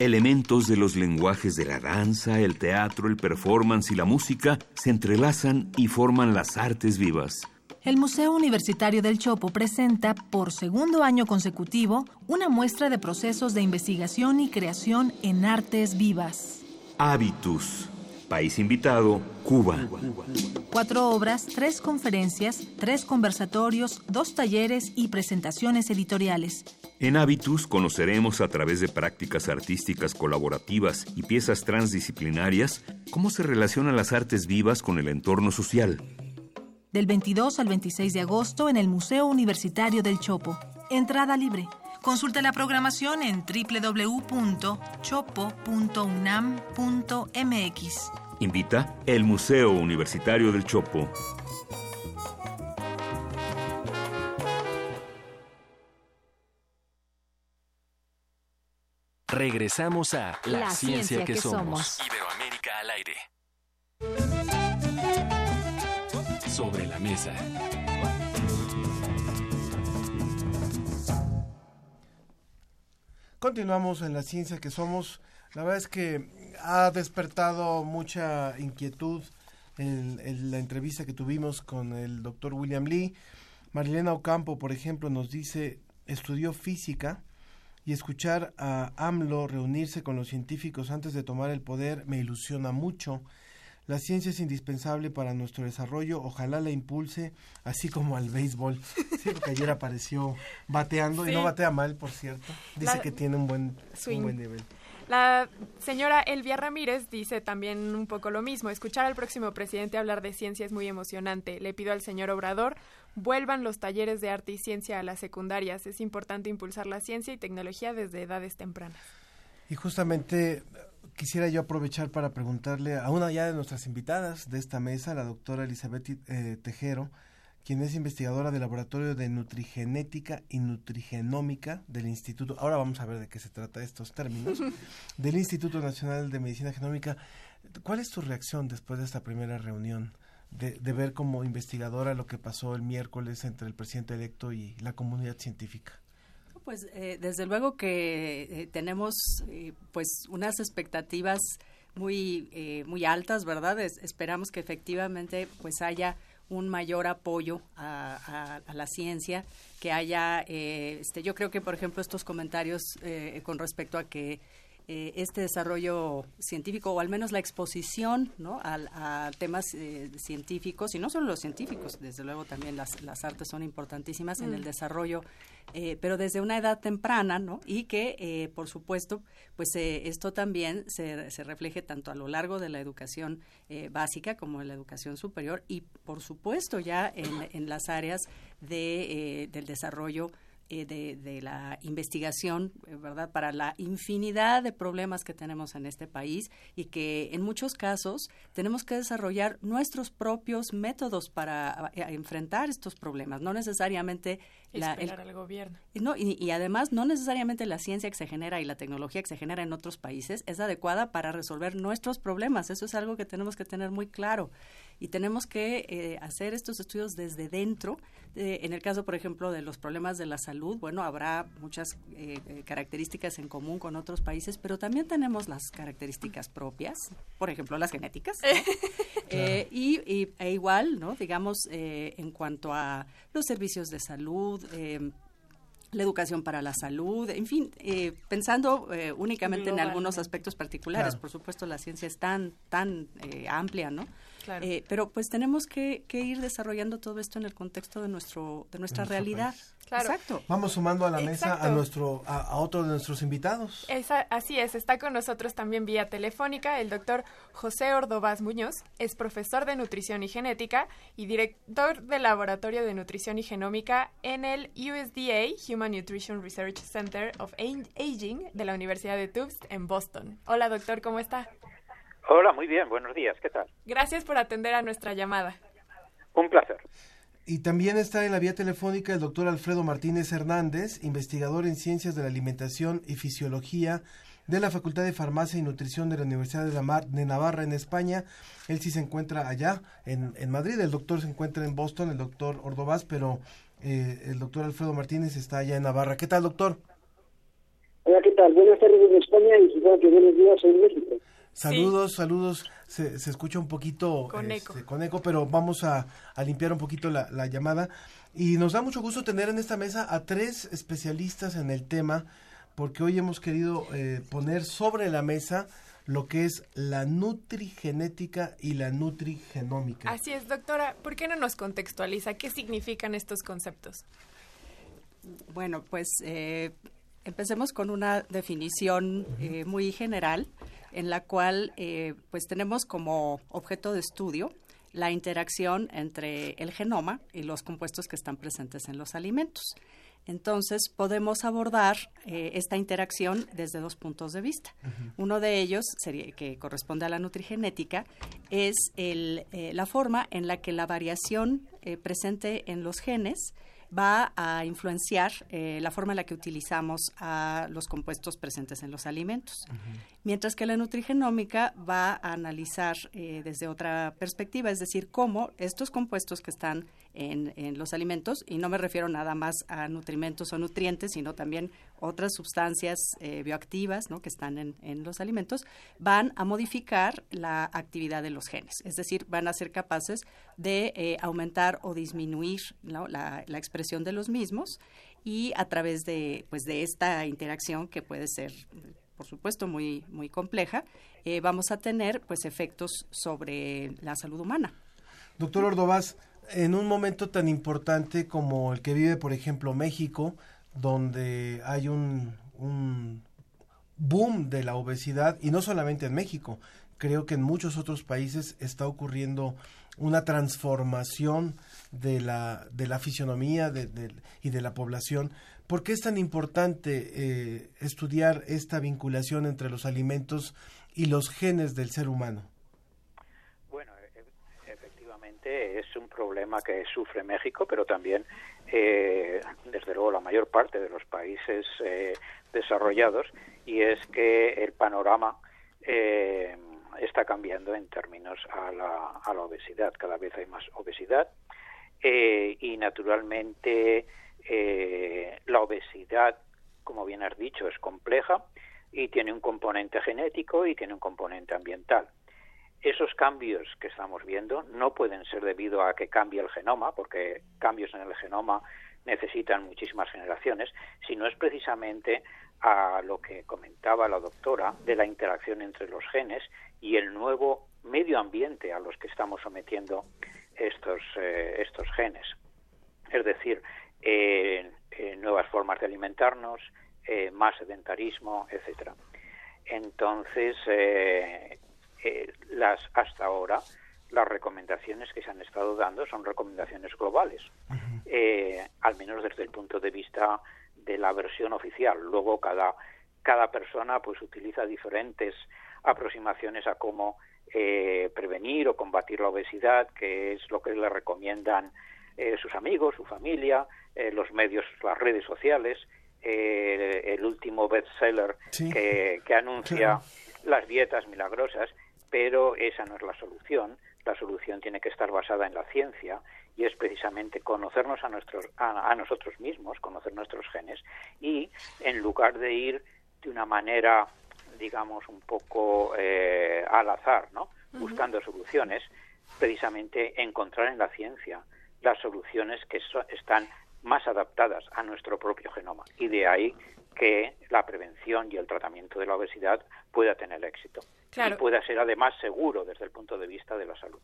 Elementos de los lenguajes de la danza, el teatro, el performance y la música se entrelazan y forman las artes vivas. El Museo Universitario del Chopo presenta, por segundo año consecutivo, una muestra de procesos de investigación y creación en artes vivas. Habitus. País invitado, Cuba. Cuatro obras, tres conferencias, tres conversatorios, dos talleres y presentaciones editoriales. En Habitus conoceremos a través de prácticas artísticas colaborativas y piezas transdisciplinarias cómo se relacionan las artes vivas con el entorno social. Del 22 al 26 de agosto en el Museo Universitario del Chopo. Entrada libre. Consulta la programación en www.chopo.unam.mx. Invita el Museo Universitario del Chopo. Regresamos a La, ciencia, que, somos. Iberoamérica al aire. Sobre la mesa. Continuamos en la ciencia que somos. La verdad es que ha despertado mucha inquietud en, la entrevista que tuvimos con el doctor William Lee. Marilena Ocampo, por ejemplo, nos dice, estudió física y escuchar a AMLO reunirse con los científicos antes de tomar el poder me ilusiona mucho. La ciencia es indispensable para nuestro desarrollo, ojalá la impulse, así como al béisbol. Sí, porque ayer apareció bateando y no batea mal, por cierto. Dice La- que tiene un buen, Swing. un buen nivel. La señora Elvia Ramírez dice también un poco lo mismo. Escuchar al próximo presidente hablar de ciencia es muy emocionante. Le pido al señor Obrador, vuelvan los talleres de arte y ciencia a las secundarias. Es importante impulsar la ciencia y tecnología desde edades tempranas. Y justamente quisiera yo aprovechar para preguntarle a una ya de nuestras invitadas de esta mesa, la doctora Elizabeth eh, Tejero, quien es investigadora del Laboratorio de Nutrigenética y Nutrigenómica del Instituto, ahora vamos a ver de qué se trata estos términos, del Instituto Nacional de Medicina Genómica. ¿Cuál es tu reacción después de esta primera reunión? De, de ver como investigadora lo que pasó el miércoles entre el presidente electo y la comunidad científica. Pues eh, desde luego que eh, tenemos eh, pues unas expectativas muy eh, muy altas, ¿verdad? Es- esperamos que efectivamente pues haya un mayor apoyo a, a- a la ciencia, que haya, eh, este, yo creo que por ejemplo estos comentarios eh, con respecto a que este desarrollo científico o al menos la exposición ¿no? a, temas eh, científicos y no solo los científicos, desde luego también las, las artes son importantísimas en Mm. el desarrollo, eh, pero desde una edad temprana, ¿no? Y que, eh, por supuesto, pues eh, esto también se, se refleje tanto a lo largo de la educación eh, básica como en la educación superior y, por supuesto, ya en, en las áreas de, eh, del desarrollo eh, de, de, la investigación, eh, ¿verdad? Para la infinidad de problemas que tenemos en este país y que en muchos casos tenemos que desarrollar nuestros propios métodos para eh, enfrentar estos problemas, no necesariamente la, el, al gobierno. No, y, y, además no necesariamente la ciencia que se genera y la tecnología que se genera en otros países es adecuada para resolver nuestros problemas. Eso es algo que tenemos que tener muy claro y tenemos que eh, hacer estos estudios desde dentro. Eh, en el caso, por ejemplo, de los problemas de la salud, bueno, habrá muchas eh, características en común con otros países, pero también tenemos las características propias, por ejemplo, las genéticas. claro. y, y, e igual, ¿no? Digamos, en cuanto a los servicios de salud, la educación para la salud, en fin, eh, pensando eh, únicamente en algunos aspectos particulares. Por supuesto, la ciencia es tan, tan eh, amplia, ¿no? Claro. pero pues tenemos que, que, ir desarrollando todo esto en el contexto de nuestro de nuestra realidad. Claro. Exacto. Vamos sumando a la mesa a nuestro a, a, otro de nuestros invitados. Esa, así es, está con nosotros también vía telefónica el doctor José Ordovás Muñoz, es profesor de nutrición y genética y director del laboratorio de nutrición y genómica en el USDA Human Nutrition Research Center of Aging de la Universidad de Tufts en Boston. Hola doctor, ¿cómo está? Hola, muy bien, buenos días, ¿qué tal? Gracias por atender a nuestra llamada. Un placer. Y también está en la vía telefónica el doctor Alfredo Martínez Hernández, investigador en Ciencias de la Alimentación y Fisiología de la Facultad de Farmacia y Nutrición de la Universidad de, la Mar, de Navarra en España. Él sí se encuentra allá, en, en, Madrid, el doctor se encuentra en Boston, el doctor Ordovás, pero eh, el doctor Alfredo Martínez está allá en Navarra. ¿Qué tal, doctor? Hola, ¿qué tal? Buenas tardes en España y supongo que buenos días en México. Saludos, sí. saludos. Se, se, escucha un poquito con, este, eco. con eco, pero vamos a, a limpiar un poquito la, la, llamada. Y nos da mucho gusto tener en esta mesa a tres especialistas en el tema, porque hoy hemos querido eh, poner sobre la mesa lo que es la nutrigenética y la nutrigenómica. Así es, doctora. ¿Por qué no nos contextualiza qué significan estos conceptos? Bueno, pues eh, empecemos con una definición eh, muy general en la cual eh, pues tenemos como objeto de estudio la interacción entre el genoma y los compuestos que están presentes en los alimentos. Entonces podemos abordar eh, esta interacción desde dos puntos de vista. Uh -huh. Uno de ellos, sería, que corresponde a la nutrigenética, es el, eh, la forma en la que la variación eh, presente en los genes va a influenciar eh, la forma en la que utilizamos a los compuestos presentes en los alimentos. Uh -huh. Mientras que la nutrigenómica va a analizar eh, desde otra perspectiva, es decir, cómo estos compuestos que están en, los alimentos, y no me refiero nada más a nutrimentos o nutrientes, sino también otras sustancias eh, bioactivas ¿no? que están en, en, los alimentos, van a modificar la actividad de los genes. Es decir, van a ser capaces de eh, aumentar o disminuir la, la, expresión de los mismos y a través de, pues, de esta interacción que puede ser por supuesto muy muy compleja eh, vamos a tener pues efectos sobre la salud humana doctor Ordovás en un momento tan importante como el que vive por ejemplo México donde hay un, boom de la obesidad y no solamente en México creo que en muchos otros países está ocurriendo una transformación de la, de la fisionomía de, de, y de la población. ¿Por qué es tan importante eh, estudiar esta vinculación entre los alimentos y los genes del ser humano? Es un problema que sufre México, pero también, eh, desde luego, la mayor parte de los países eh, desarrollados, y es que el panorama eh, está cambiando en términos a la, a la, obesidad. Cada vez hay más obesidad eh, y naturalmente eh, la obesidad, como bien has dicho, es compleja y tiene un componente genético y tiene un componente ambiental. Esos cambios que estamos viendo no pueden ser debido a que cambie el genoma, porque cambios en el genoma necesitan muchísimas generaciones, sino es precisamente a lo que comentaba la doctora de la interacción entre los genes y el nuevo medio ambiente a los que estamos sometiendo estos, eh, estos genes. Es decir, eh, eh, nuevas formas de alimentarnos, eh, más sedentarismo, etcétera. Entonces, las hasta ahora las recomendaciones que se han estado dando son recomendaciones globales, eh, al menos desde el punto de vista de la versión oficial. Luego cada, cada persona pues utiliza diferentes aproximaciones a cómo eh, prevenir o combatir la obesidad, que es lo que le recomiendan eh, sus amigos, su familia, eh, los medios, las redes sociales, eh, el último bestseller Sí. que, que anuncia Claro. las dietas milagrosas, pero esa no es la solución. La solución tiene que estar basada en la ciencia y es precisamente conocernos a, nuestros, a, a nosotros mismos, conocer nuestros genes y en lugar de ir de una manera, digamos, un poco eh, al azar, ¿no? Buscando soluciones, precisamente encontrar en la ciencia las soluciones que so- están más adaptadas a nuestro propio genoma. Y de ahí que la prevención y el tratamiento de la obesidad pueda tener éxito. Claro. Y pueda ser además seguro desde el punto de vista de la salud.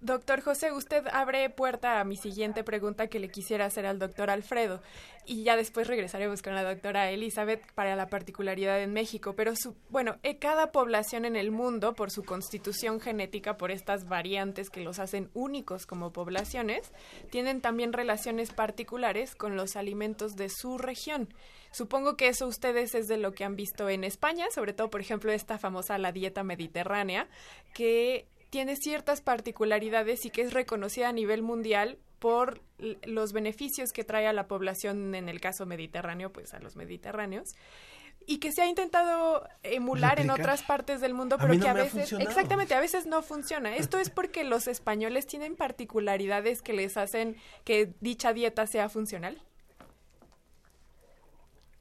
Doctor José, usted abre puerta a mi siguiente pregunta que le quisiera hacer al doctor Alfredo y ya después regresaremos con la doctora Elizabeth para la particularidad en México. Pero, su, bueno, eh, cada población en el mundo, por su constitución genética, por estas variantes que los hacen únicos como poblaciones, tienen también relaciones particulares con los alimentos de su región. Supongo que eso ustedes es de lo que han visto en España, sobre todo, por ejemplo, esta famosa la dieta mediterránea, que tiene ciertas particularidades y que es reconocida a nivel mundial por los beneficios que trae a la población, en el caso mediterráneo, pues a los mediterráneos, y que se ha intentado emular en otras partes del mundo, A pero que a veces, exactamente, a veces no funciona. Esto es porque los españoles tienen particularidades que les hacen que dicha dieta sea funcional.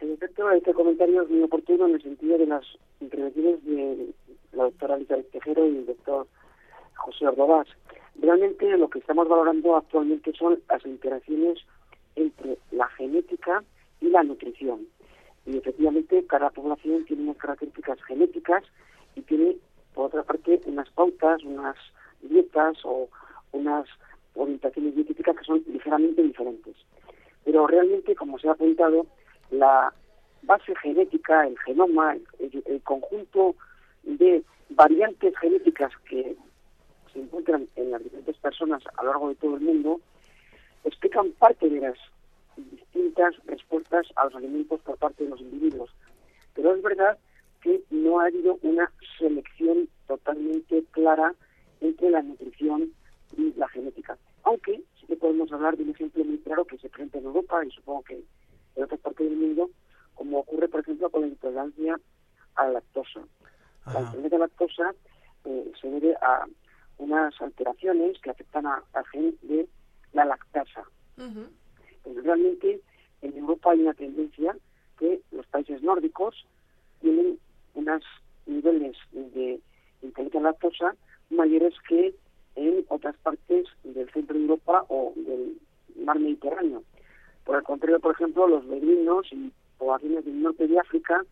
En efecto, este comentario es muy oportuno en el sentido de las intervenciones de la doctora Elizabeth Tejero y el doctor José Ordovás. Realmente lo que estamos valorando actualmente son las interacciones entre la genética y la nutrición. Y efectivamente cada población tiene unas características genéticas y tiene, por otra parte, unas pautas, unas dietas o unas orientaciones dietéticas que son ligeramente diferentes. Pero realmente, como se ha apuntado, la base genética, el genoma, el, conjunto de variantes genéticas que se encuentran en las diferentes personas a lo largo de todo el mundo, explican parte de las distintas respuestas a los alimentos por parte de los individuos. Pero es verdad que no ha habido una selección totalmente clara entre la nutrición y la genética. Aunque sí que podemos hablar de un ejemplo muy claro que se presenta en Europa y supongo que en otras partes del mundo, como ocurre, por ejemplo, con la intolerancia a la lactosa. La intolerancia a la lactosa eh, se debe a unas alteraciones que afectan a- al gen de la lactasa. Pero realmente en Europa hay una tendencia que los países nórdicos tienen unos niveles de intolerancia a la lactosa mayores que en otras partes del centro de Europa o del mar Mediterráneo. Por el contrario, por ejemplo, los beduinos y poblaciones del norte de África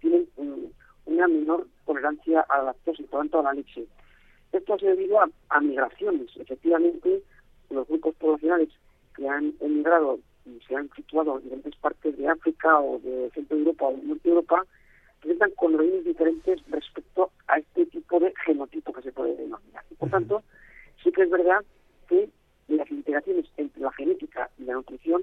tienen mm, una menor tolerancia a la lactosa y por tanto a la leche. Esto se debido a, a migraciones. Efectivamente, los grupos poblacionales que han emigrado y se han situado en diferentes partes de África o de centro de Europa o del norte de Europa presentan condiciones diferentes respecto a este tipo de genotipo que se puede denominar. Y por tanto, sí que es verdad que las integraciones entre la genética y la nutrición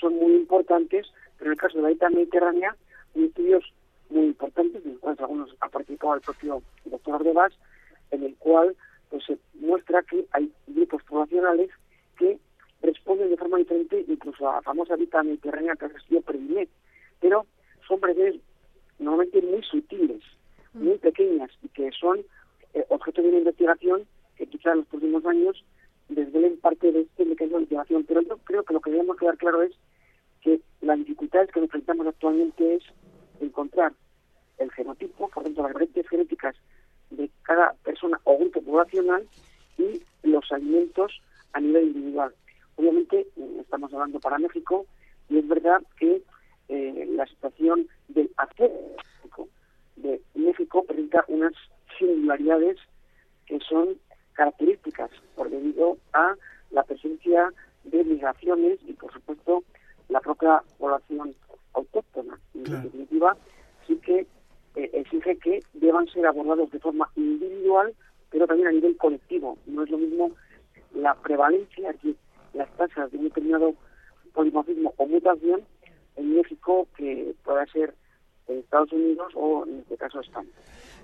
son muy importantes, pero en el caso de la dieta mediterránea, hay estudios muy importantes, de los cuales algunos ha participado el propio doctor Ordovás, en el cual pues se muestra que hay grupos poblacionales que responden de forma diferente incluso a la famosa dieta mediterránea que ha sido Predimet, pero son presiones normalmente muy sutiles, muy pequeñas y que son eh, objeto de una investigación que quizá en los próximos años desvelen parte de este mecanismo de investigación. Pero yo creo que lo que debemos quedar claro es que las dificultades que enfrentamos actualmente es encontrar el genotipo, por tanto las variantes genéticas de cada persona o grupo poblacional y los alimentos a nivel individual. Obviamente estamos hablando para México y es verdad que eh, la situación del acceso de México presenta unas singularidades que son características por debido a la presencia de migraciones y por supuesto la propia población autóctona. Y en definitiva sí que eh, exige que deban ser abordados de forma individual pero también a nivel colectivo. No es lo mismo la prevalencia, aquí las tasas de un determinado polimorfismo o mutación en México que pueda ser en Estados Unidos o en este caso España.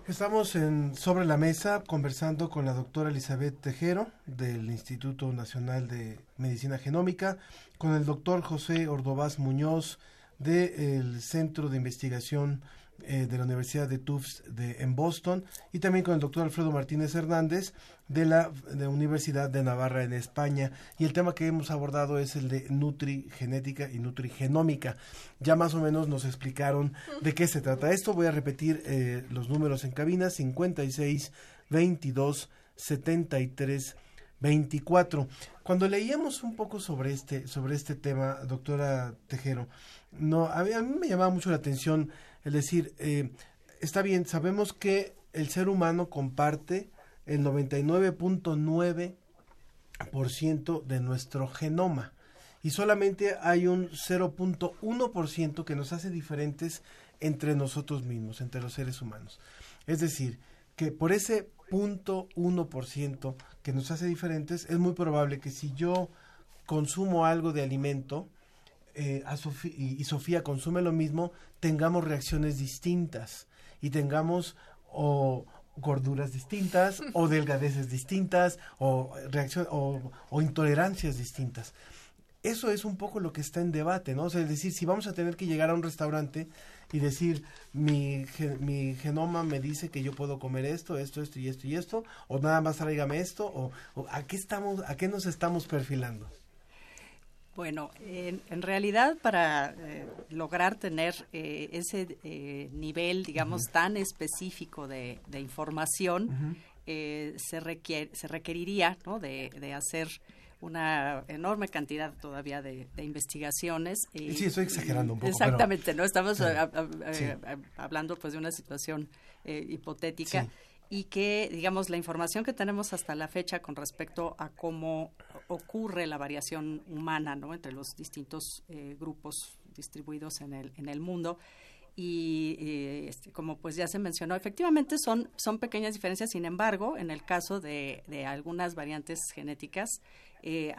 Estamos en, sobre la mesa conversando con la doctora Elizabeth Tejero del Instituto Nacional de Medicina Genómica, con el doctor José Ordovás Muñoz del Centro de Investigación eh, de la Universidad de Tufts de, en Boston y también con el doctor Alfredo Martínez Hernández de la de Universidad de Navarra en España. Y el tema que hemos abordado es el de nutrigenética y nutrigenómica. Ya más o menos nos explicaron de qué se trata esto. Voy a repetir eh, los números en cabina 56 22 73 24. Cuando leíamos un poco sobre este, sobre este tema, doctora Tejero, no, a mí, a mí me llamaba mucho la atención es decir, eh, está bien, sabemos que el ser humano comparte el 99.9% de nuestro genoma y solamente hay un 0.1% que nos hace diferentes entre nosotros mismos, entre los seres humanos. Es decir, que por ese punto ciento que nos hace diferentes, es muy probable que si yo consumo algo de alimento, eh, y, Sofía consume lo mismo, tengamos reacciones distintas y tengamos o gorduras distintas o delgadeces distintas o, reacción, o, intolerancias distintas. Eso es un poco lo que está en debate, ¿no? O sea, es decir, si vamos a tener que llegar a un restaurante y decir, mi, mi genoma me dice que yo puedo comer esto, esto, esto y esto y esto, o nada más tráigame esto, o, ¿a, qué estamos, ¿a qué nos estamos perfilando? Bueno, en, realidad para eh, lograr tener eh, ese eh, nivel, digamos, tan específico de, información, se, requiere, se requeriría ¿no? de, hacer una enorme cantidad todavía de, investigaciones. sí, estoy exagerando un poco. Exactamente, ¿no? Estamos hablando pues de una situación hipotética y que, digamos, la información que tenemos hasta la fecha con respecto a cómo ocurre la variación humana ¿no? entre los distintos eh, grupos distribuidos en el, en el mundo. Y eh, este, como pues ya se mencionó, efectivamente son, son pequeñas diferencias, sin embargo, en el caso de, de algunas variantes genéticas, eh,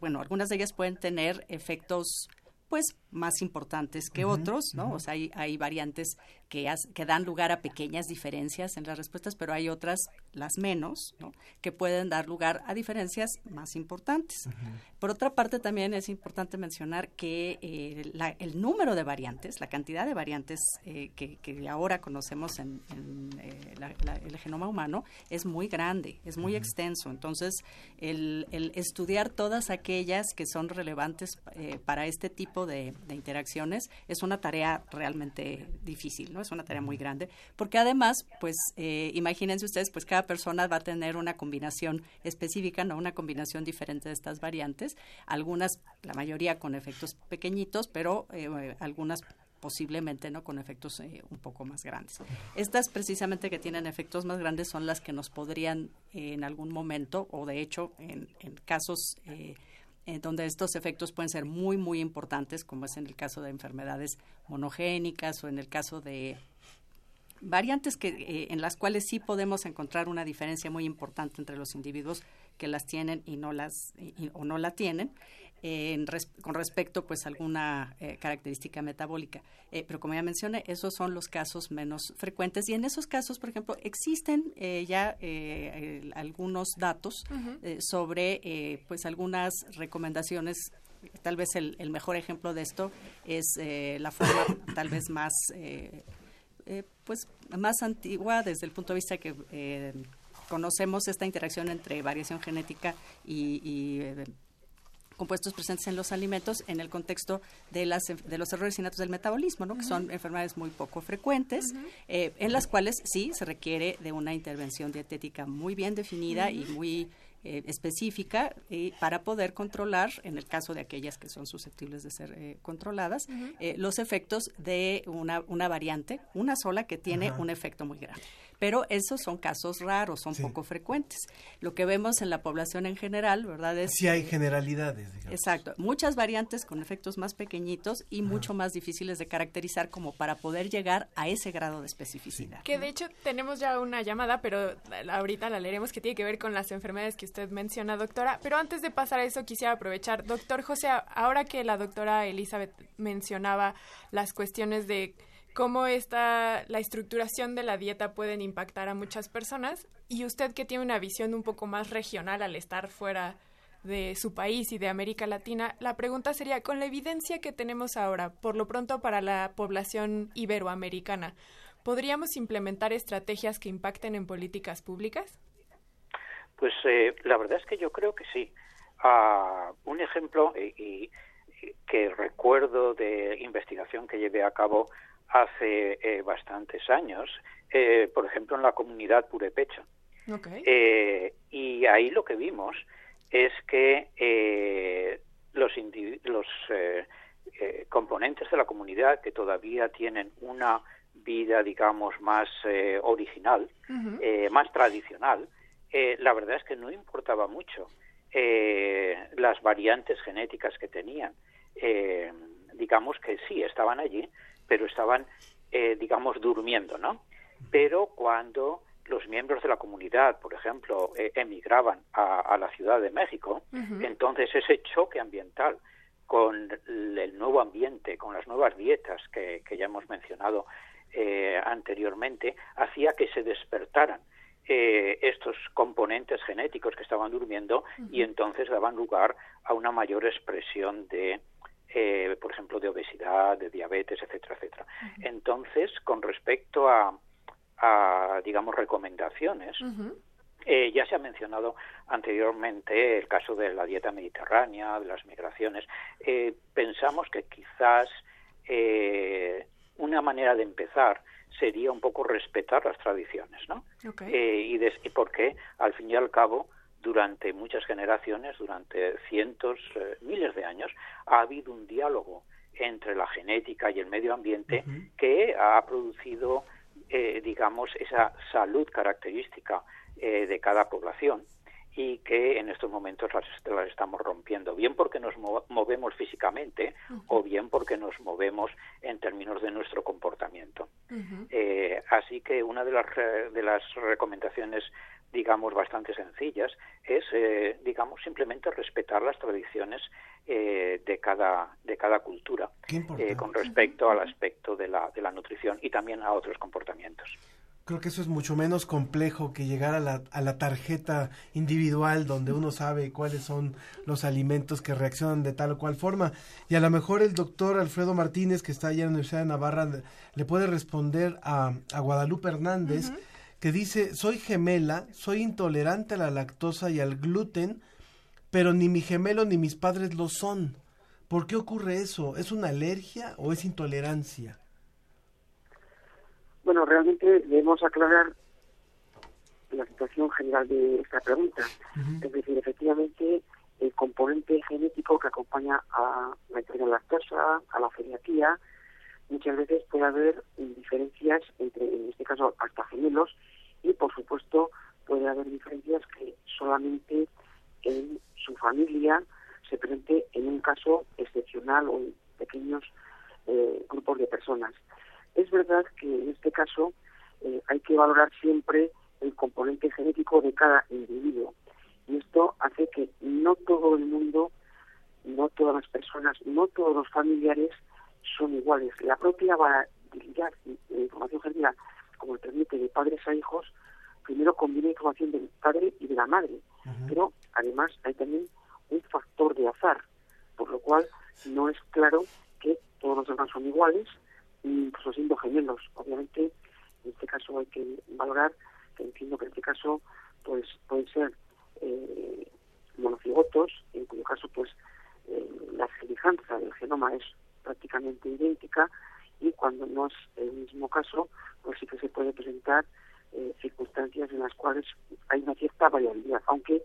bueno, algunas de ellas pueden tener efectos pues más importantes que otros, ¿no? O sea, hay, hay variantes que, que dan lugar a pequeñas diferencias en las respuestas, pero hay otras, las menos, ¿no? que pueden dar lugar a diferencias más importantes. Por otra parte, también es importante mencionar que eh, el número de variantes, la cantidad de variantes eh, que, ahora conocemos en, eh, el genoma humano es muy grande, es muy extenso. Entonces, el, estudiar todas aquellas que son relevantes para este tipo de, de interacciones es una tarea realmente difícil, ¿no? Es una tarea muy grande, porque además, pues, eh, imagínense ustedes, pues cada persona va a tener una combinación específica, no una combinación diferente de estas variantes, algunas, la mayoría con efectos pequeñitos, pero eh, algunas posiblemente no con efectos eh, un poco más grandes. Estas precisamente que tienen efectos más grandes son las que nos podrían en algún momento o de hecho en, en casos eh, donde estos efectos pueden ser muy, muy importantes, como es en el caso de enfermedades monogénicas o en el caso de variantes que, eh, en las cuales sí podemos encontrar una diferencia muy importante entre los individuos que las tienen y no las o no la tienen con respecto pues a alguna eh, característica metabólica. Eh, pero como ya mencioné, esos son los casos menos frecuentes. Y en esos casos, por ejemplo, existen eh, ya algunos datos sobre pues algunas recomendaciones. Tal vez el, el, mejor ejemplo de esto es la forma tal vez más pues más antigua desde el punto de vista que conocemos esta interacción entre variación genética y, y compuestos presentes en los alimentos en el contexto de, las, de los errores innatos del metabolismo, ¿no? que son enfermedades muy poco frecuentes, eh, en las cuales sí se requiere de una intervención dietética muy bien definida y muy eh, específica eh, para poder controlar, en el caso de aquellas que son susceptibles de ser eh, controladas, eh, los efectos de una, una variante, una sola que tiene un efecto muy grande. Pero esos son casos raros, son Sí. poco frecuentes. Lo que vemos en la población en general, ¿verdad? Es Sí hay generalidades, digamos. Exacto, muchas variantes con efectos más pequeñitos y mucho más difíciles de caracterizar como para poder llegar a ese grado de especificidad. Que de hecho tenemos ya una llamada, pero ahorita la leeremos, que tiene que ver con las enfermedades que usted menciona, doctora. Pero antes de pasar a eso, quisiera aprovechar, doctor José, ahora que la doctora Elizabeth mencionaba las cuestiones de cómo está la estructuración de la dieta pueden impactar a muchas personas, y usted que tiene una visión un poco más regional al estar fuera de su país y de América Latina, la pregunta sería, con la evidencia que tenemos ahora, por lo pronto para la población iberoamericana, ¿podríamos implementar estrategias que impacten en políticas públicas? Pues eh, la verdad es que yo creo que sí. Ah, un ejemplo y- y que recuerdo de investigación que llevé a cabo hace eh, bastantes años, eh, por ejemplo en la comunidad Purepecha. Eh, y ahí lo que vimos es que eh, los, los eh, componentes de la comunidad que todavía tienen una vida, digamos, más eh, original, más tradicional, la verdad es que no importaba mucho eh, las variantes genéticas que tenían. Digamos que sí, estaban allí, pero estaban, eh, digamos, durmiendo, ¿no? Pero cuando los miembros de la comunidad, por ejemplo, eh, emigraban a, a la Ciudad de México, entonces ese choque ambiental con el nuevo ambiente, con las nuevas dietas que, que ya hemos mencionado eh, anteriormente, hacía que se despertaran eh, estos componentes genéticos que estaban durmiendo y entonces daban lugar a una mayor expresión de, eh, por ejemplo, de obesidad, de diabetes, etcétera, etcétera. Entonces, con respecto a, a digamos, recomendaciones, eh, ya se ha mencionado anteriormente el caso de la dieta mediterránea, de las migraciones. Eh, pensamos que quizás eh, una manera de empezar sería un poco respetar las tradiciones, ¿no? Eh, y, y porque al fin y al cabo durante muchas generaciones, durante cientos, eh, miles de años, ha habido un diálogo entre la genética y el medio ambiente que ha producido, eh, digamos, esa salud característica eh, de cada población y que en estos momentos las, las estamos rompiendo, bien porque nos mo- movemos físicamente o bien porque nos movemos en términos de nuestro comportamiento. Eh, así que una de las, re- de las recomendaciones, digamos, bastante sencillas es, eh, digamos, simplemente respetar las tradiciones eh, de, cada, de cada cultura eh, con respecto al aspecto de la, de la nutrición y también a otros comportamientos. Creo que eso es mucho menos complejo que llegar a la, a la tarjeta individual donde uno sabe cuáles son los alimentos que reaccionan de tal o cual forma. Y a lo mejor el doctor Alfredo Martínez, que está allá en la Universidad de Navarra, le- puede responder a, a Guadalupe Hernández, que dice, soy gemela, soy intolerante a la lactosa y al gluten, pero ni mi gemelo ni mis padres lo son. ¿Por qué ocurre eso? ¿Es una alergia o es intolerancia? Bueno, realmente debemos aclarar la situación general de esta pregunta. Es decir, efectivamente, el componente genético que acompaña a la lactosa, a la celiaquía, muchas veces puede haber diferencias entre, en este caso, hasta gemelos, y por supuesto puede haber diferencias que solamente en su familia se presente en un caso excepcional o en pequeños eh, grupos de personas. Es verdad que en este caso eh, hay que valorar siempre el componente genético de cada individuo. Y esto hace que no todo el mundo, no todas las personas, no todos los familiares son iguales. La propia variabilidad de información genética, como le permite de padres a hijos, primero combina información del padre y de la madre, pero además hay también un factor de azar, por lo cual no es claro que todos los demás son iguales, incluso siendo gemelos. Obviamente, en este caso hay que valorar que entiendo que en este caso pues pueden ser eh, monocigotos, en cuyo caso pues eh, la semejanza del genoma es prácticamente idéntica y cuando no es el mismo caso, pues sí que se puede presentar eh, circunstancias en las cuales hay una cierta variabilidad, aunque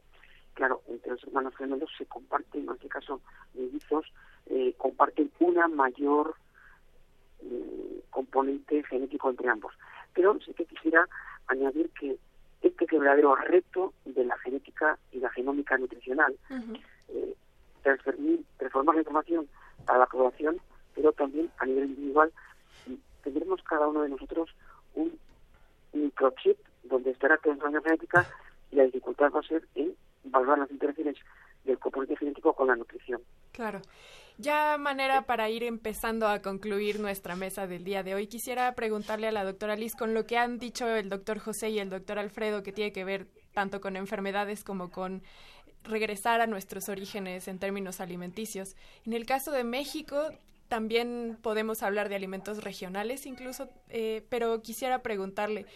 claro, entre los hermanos gemelos se comparten, en este caso, mellizos, eh, comparten una mayor componente genético entre ambos. Pero sí que quisiera añadir que este es el verdadero reto de la genética y la genómica nutricional. Eh, transferir, transformar la información a la población, pero también a nivel individual. Tendremos cada uno de nosotros un microchip donde estará toda la genética y la dificultad va a ser en valorar las interacciones del componente genético con la nutrición. Claro. Ya manera para ir empezando a concluir nuestra mesa del día de hoy, quisiera preguntarle a la doctora Liz con lo que han dicho el doctor José y el doctor Alfredo, que tiene que ver tanto con enfermedades como con regresar a nuestros orígenes en términos alimenticios. En el caso de México, también podemos hablar de alimentos regionales incluso, eh, pero quisiera preguntarle,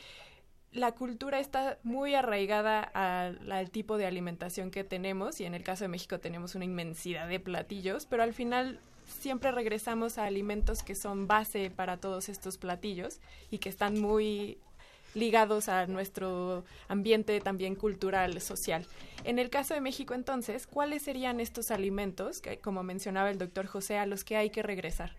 la cultura está muy arraigada al, tipo de alimentación que tenemos y en el caso de México tenemos una inmensidad de platillos, pero al final siempre regresamos a alimentos que son base para todos estos platillos y que están muy ligados a nuestro ambiente también cultural, social. En el caso de México, entonces, ¿cuáles serían estos alimentos, que, como mencionaba el doctor José, a los que hay que regresar?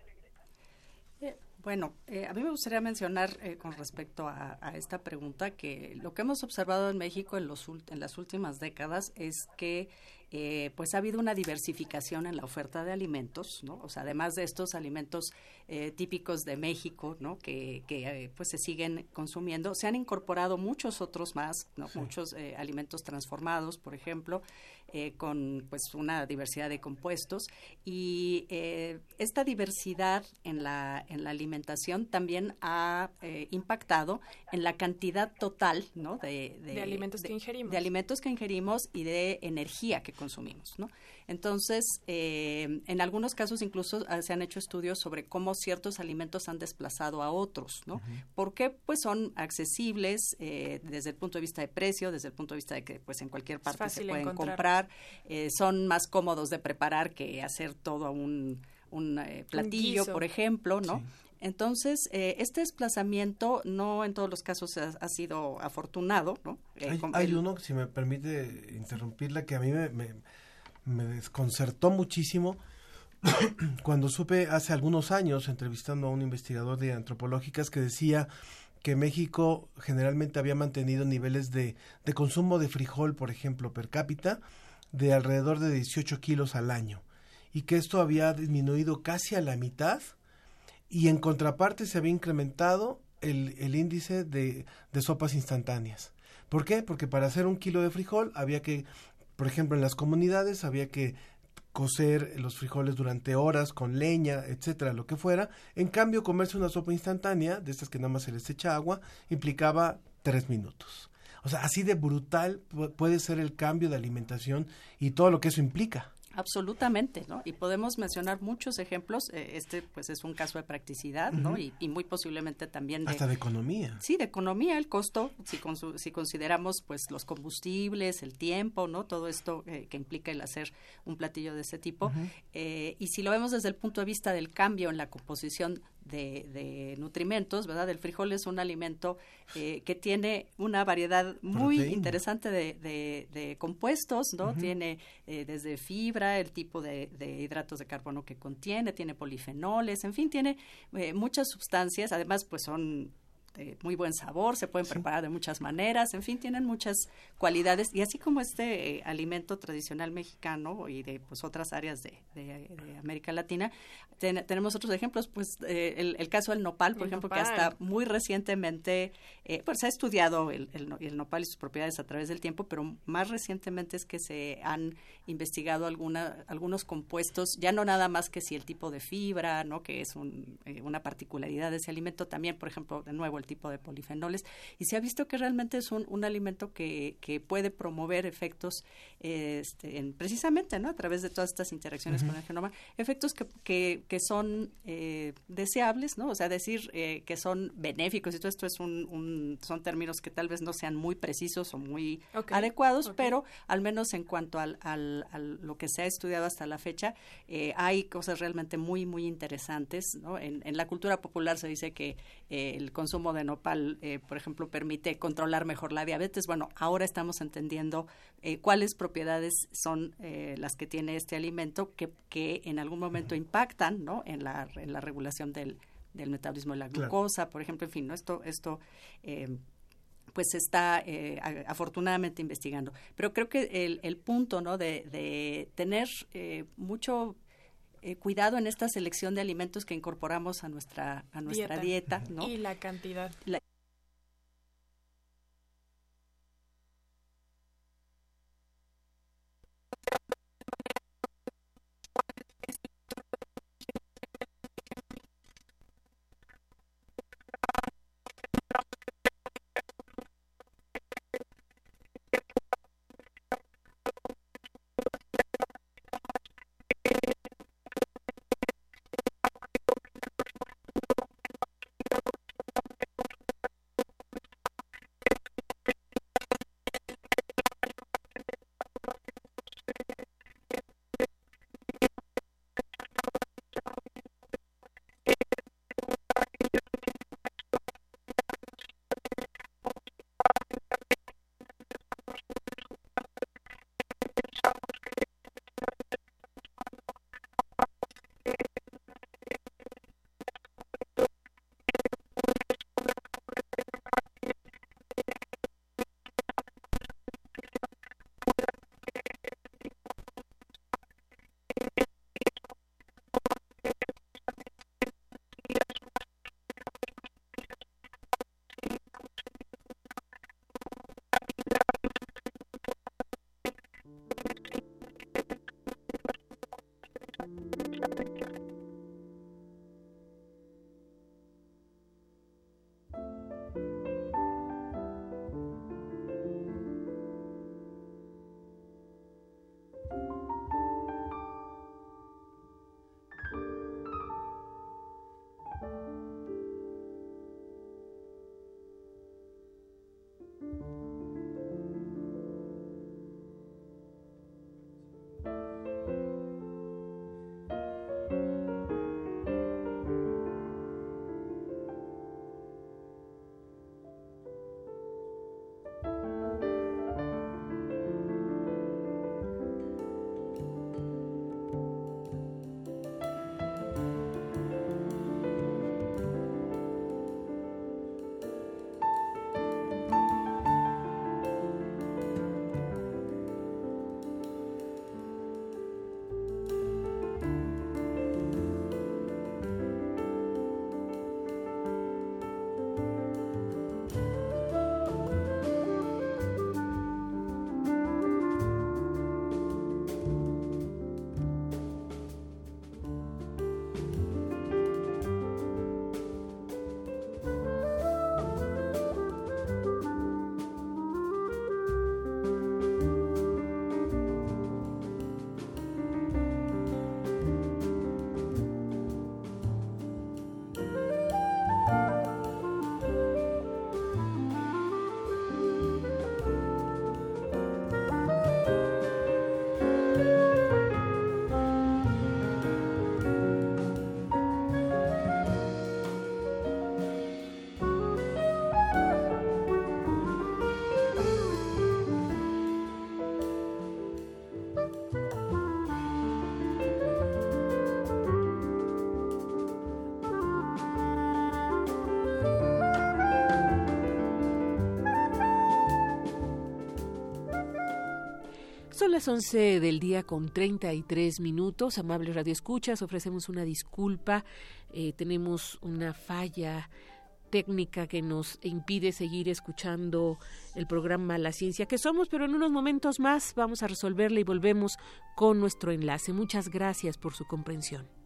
Bueno, eh, a mí me gustaría mencionar eh, con respecto a, esta pregunta que lo que hemos observado en México en, los, en las últimas décadas es que eh, pues ha habido una diversificación en la oferta de alimentos, ¿no? O sea, además de estos alimentos eh, típicos de México, ¿no? Que, que eh, pues se siguen consumiendo, se han incorporado muchos otros más, ¿no? Sí. Muchos alimentos transformados, por ejemplo, con pues una diversidad de compuestos y esta diversidad en la en la alimentación también ha impactado en la cantidad total, ¿no? De, de, de alimentos de, que ingerimos, de alimentos que ingerimos y de energía que consumimos, ¿no? Entonces, eh, en algunos casos incluso uh, se han hecho estudios sobre cómo ciertos alimentos han desplazado a otros, ¿no? Uh -huh. Porque pues son accesibles eh, desde el punto de vista de precio, desde el punto de vista de que pues en cualquier parte se pueden encontrar. comprar, eh, son más cómodos de preparar que hacer todo un, un platillo, un por ejemplo, ¿no? Sí. Entonces, eh, este desplazamiento no en todos los casos ha, ha sido afortunado, ¿no? Eh, hay, hay, uno, si me permite interrumpirla, que a mí me, me, me desconcertó muchísimo cuando supe hace algunos años, entrevistando a un investigador de antropológicas, que decía que México generalmente había mantenido niveles de, de consumo de frijol, por ejemplo, per cápita, de alrededor de 18 kilos al año, y que esto había disminuido casi a la mitad y en contraparte se había incrementado el, el índice de, de, sopas instantáneas. ¿Por qué? Porque para hacer un kilo de frijol había que, por ejemplo, en las comunidades había que cocer los frijoles durante horas con leña, etcétera, lo que fuera. En cambio, comerse una sopa instantánea, de estas que nada más se les echa agua, implicaba tres minutos. O sea, así de brutal puede ser el cambio de alimentación y todo lo que eso implica. Absolutamente, ¿no? Y podemos mencionar muchos ejemplos. Eh, este, pues, es un caso de practicidad, ¿no? Uh -huh. y, y, muy posiblemente también de... Hasta de economía. Sí, de economía, el costo, si, con, si consideramos, pues, los combustibles, el tiempo, ¿no? Todo esto eh, que implica el hacer un platillo de ese tipo. Uh -huh. eh, y si lo vemos desde el punto de vista del cambio en la composición de, de, nutrimentos, ¿verdad? El frijol es un alimento eh, que tiene una variedad muy Proteína. interesante de, de, de, compuestos, ¿no? Uh -huh. Tiene eh, desde fibra, el tipo de, hidratos de carbono que contiene, tiene polifenoles, en fin, tiene eh, muchas sustancias, además, pues son de muy buen sabor, se pueden sí. preparar de muchas maneras, en fin, tienen muchas cualidades y así como este eh, alimento tradicional mexicano y de pues otras áreas de, de, de América Latina, ten, tenemos otros ejemplos, pues eh, el, el, caso del nopal, por el ejemplo, nopal. que hasta muy recientemente, eh, pues se ha estudiado el, el, nopal y sus propiedades a través del tiempo, pero más recientemente es que se han investigado alguna, algunos compuestos, ya no nada más que si el tipo de fibra, ¿no? que es un, eh, una particularidad de ese alimento, también, por ejemplo, de nuevo el tipo de polifenoles, y se ha visto que realmente es un, un alimento que, que, puede promover efectos, eh, este, en, precisamente, ¿no? A través de todas estas interacciones uh -huh. con el genoma, efectos que, que, que son eh, deseables, ¿no? O sea, decir eh, que son benéficos, y todo esto es un, un, son términos que tal vez no sean muy precisos o muy okay. adecuados, okay. pero al menos en cuanto al, al, al, lo que se ha estudiado hasta la fecha, eh, hay cosas realmente muy, muy interesantes, ¿no? En, en, la cultura popular se dice que el consumo de nopal, eh, por ejemplo, permite controlar mejor la diabetes. Bueno, ahora estamos entendiendo eh, cuáles propiedades son eh, las que tiene este alimento que, que en algún momento impactan ¿no? en, la, en la regulación del, del metabolismo de la Claro. glucosa, por ejemplo, en fin, ¿no? esto, esto eh, pues se está eh, a- afortunadamente investigando. Pero creo que el, el punto ¿no? de, de tener eh, mucho eh, cuidado en esta selección de alimentos que incorporamos a nuestra, a nuestra dieta, ¿no? Y la cantidad. La- Son las 11 del día con 33 minutos. Amables radioescuchas, ofrecemos una disculpa. Eh, tenemos una falla técnica que nos impide seguir escuchando el programa La Ciencia que Somos, pero en unos momentos más vamos a resolverla y volvemos con nuestro enlace. Muchas gracias por su comprensión.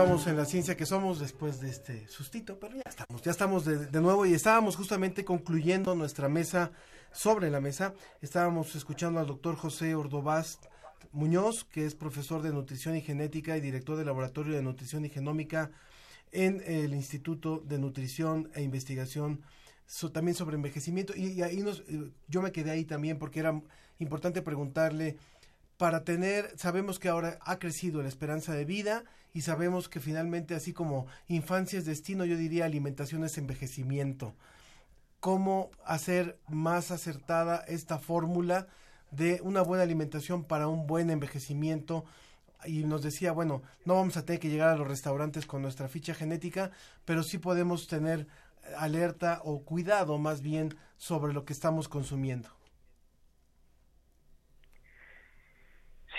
Continuamos en la ciencia que somos después de este sustito, pero ya estamos, ya estamos de, nuevo y estábamos justamente concluyendo nuestra mesa sobre la mesa. Estábamos escuchando al doctor José Ordovás Muñoz, que es profesor de nutrición y genética y director del laboratorio de nutrición y genómica en el Instituto de Nutrición e Investigación también sobre envejecimiento. Y, y ahí nos, eh, yo me quedé ahí también porque era importante preguntarle para tener, sabemos que ahora ha crecido la esperanza de vida y sabemos que finalmente, así como infancia es destino, yo diría alimentación es envejecimiento. ¿Cómo hacer más acertada esta fórmula de una buena alimentación para un buen envejecimiento? Y nos decía, bueno, no vamos a tener que llegar a los restaurantes con nuestra ficha genética, pero sí podemos tener alerta o cuidado más bien sobre lo que estamos consumiendo.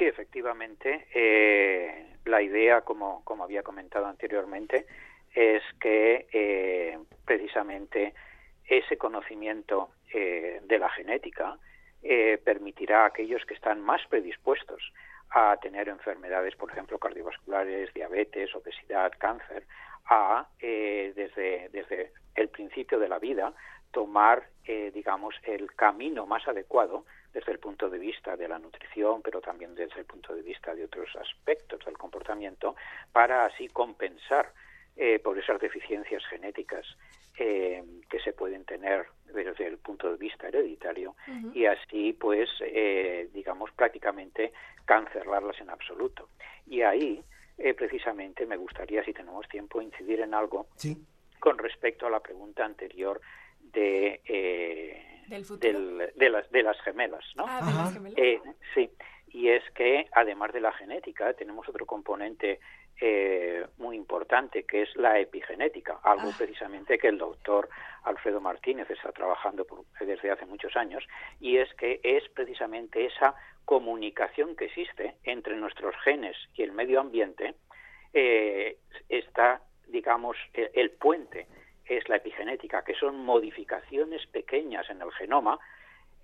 Sí, efectivamente. eh, la idea, como, como había comentado anteriormente, es que eh, precisamente ese conocimiento eh, de la genética eh, permitirá a aquellos que están más predispuestos a tener enfermedades, por ejemplo, cardiovasculares, diabetes, obesidad, cáncer, a desde, desde el principio de la vida tomar, digamos, el camino más adecuado desde el punto de vista de la nutrición, pero también desde el punto de vista de otros aspectos del comportamiento, para así compensar eh, por esas deficiencias genéticas eh, que se pueden tener desde el punto de vista hereditario y así, pues, eh, digamos, prácticamente cancelarlas en absoluto. Y ahí, eh, precisamente, me gustaría, si tenemos tiempo, incidir en algo Sí. con respecto a la pregunta anterior de, eh, ¿Del de, las, de las gemelas, ¿no? Ah, de las gemelas. Eh, sí, y es que además de la genética tenemos otro componente eh, muy importante que es la epigenética, algo Ah. precisamente que el doctor Alfredo Martínez está trabajando por- desde hace muchos años y es que es precisamente esa comunicación que existe entre nuestros genes y el medio ambiente eh, está, digamos, el, el puente es la epigenética, que son modificaciones pequeñas en el genoma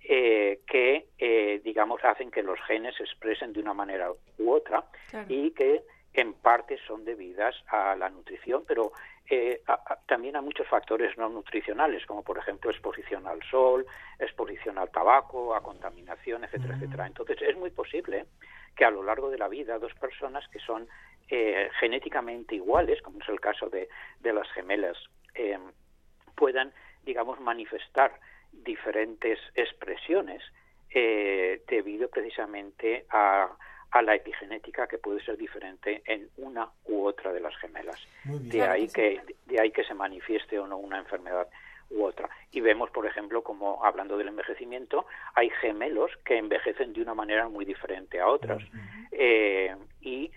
eh, que, eh, digamos, hacen que los genes se expresen de una manera u otra Claro. y que en parte son debidas a la nutrición, pero eh, a- a- también a muchos factores no nutricionales, como por ejemplo exposición al sol, exposición al tabaco, a contaminación, etcétera, etcétera. Entonces es muy posible que a lo largo de la vida dos personas que son eh, genéticamente iguales, como es el caso de, de las gemelas, eh, puedan, digamos, manifestar diferentes expresiones eh, debido precisamente a, a la epigenética que puede ser diferente en una u otra de las gemelas. De ahí que que de ahí que se manifieste o no una enfermedad u otra. Y vemos, por ejemplo, como hablando del envejecimiento, hay gemelos que envejecen de una manera muy diferente a otras. Eh, y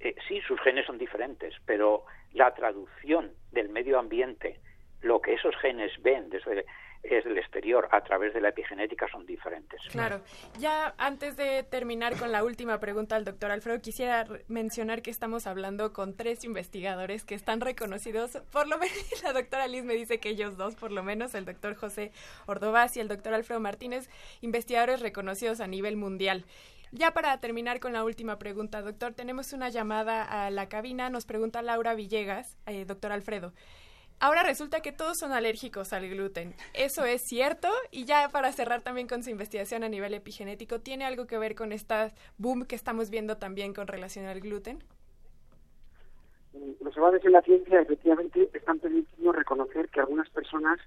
eh, sí, sus genes son diferentes, pero la traducción del medio ambiente, lo que esos genes ven desde, el exterior a través de la epigenética son diferentes. Claro. Ya antes de terminar con la última pregunta al doctor Alfredo, quisiera mencionar que estamos hablando con tres investigadores que están reconocidos, por lo menos la doctora Liz me dice que ellos dos, por lo menos el doctor José Ordovás y el doctor Alfredo Martínez, investigadores reconocidos a nivel mundial. Ya para terminar con la última pregunta, doctor, tenemos una llamada a la cabina, nos pregunta Laura Villegas, eh, doctor Alfredo. Ahora resulta que todos son alérgicos al gluten. ¿Eso es cierto? Y ya para cerrar también con su investigación a nivel epigenético, ¿tiene algo que ver con esta boom que estamos viendo también con relación al gluten? los avances en la ciencia efectivamente están permitiendo reconocer que algunas personas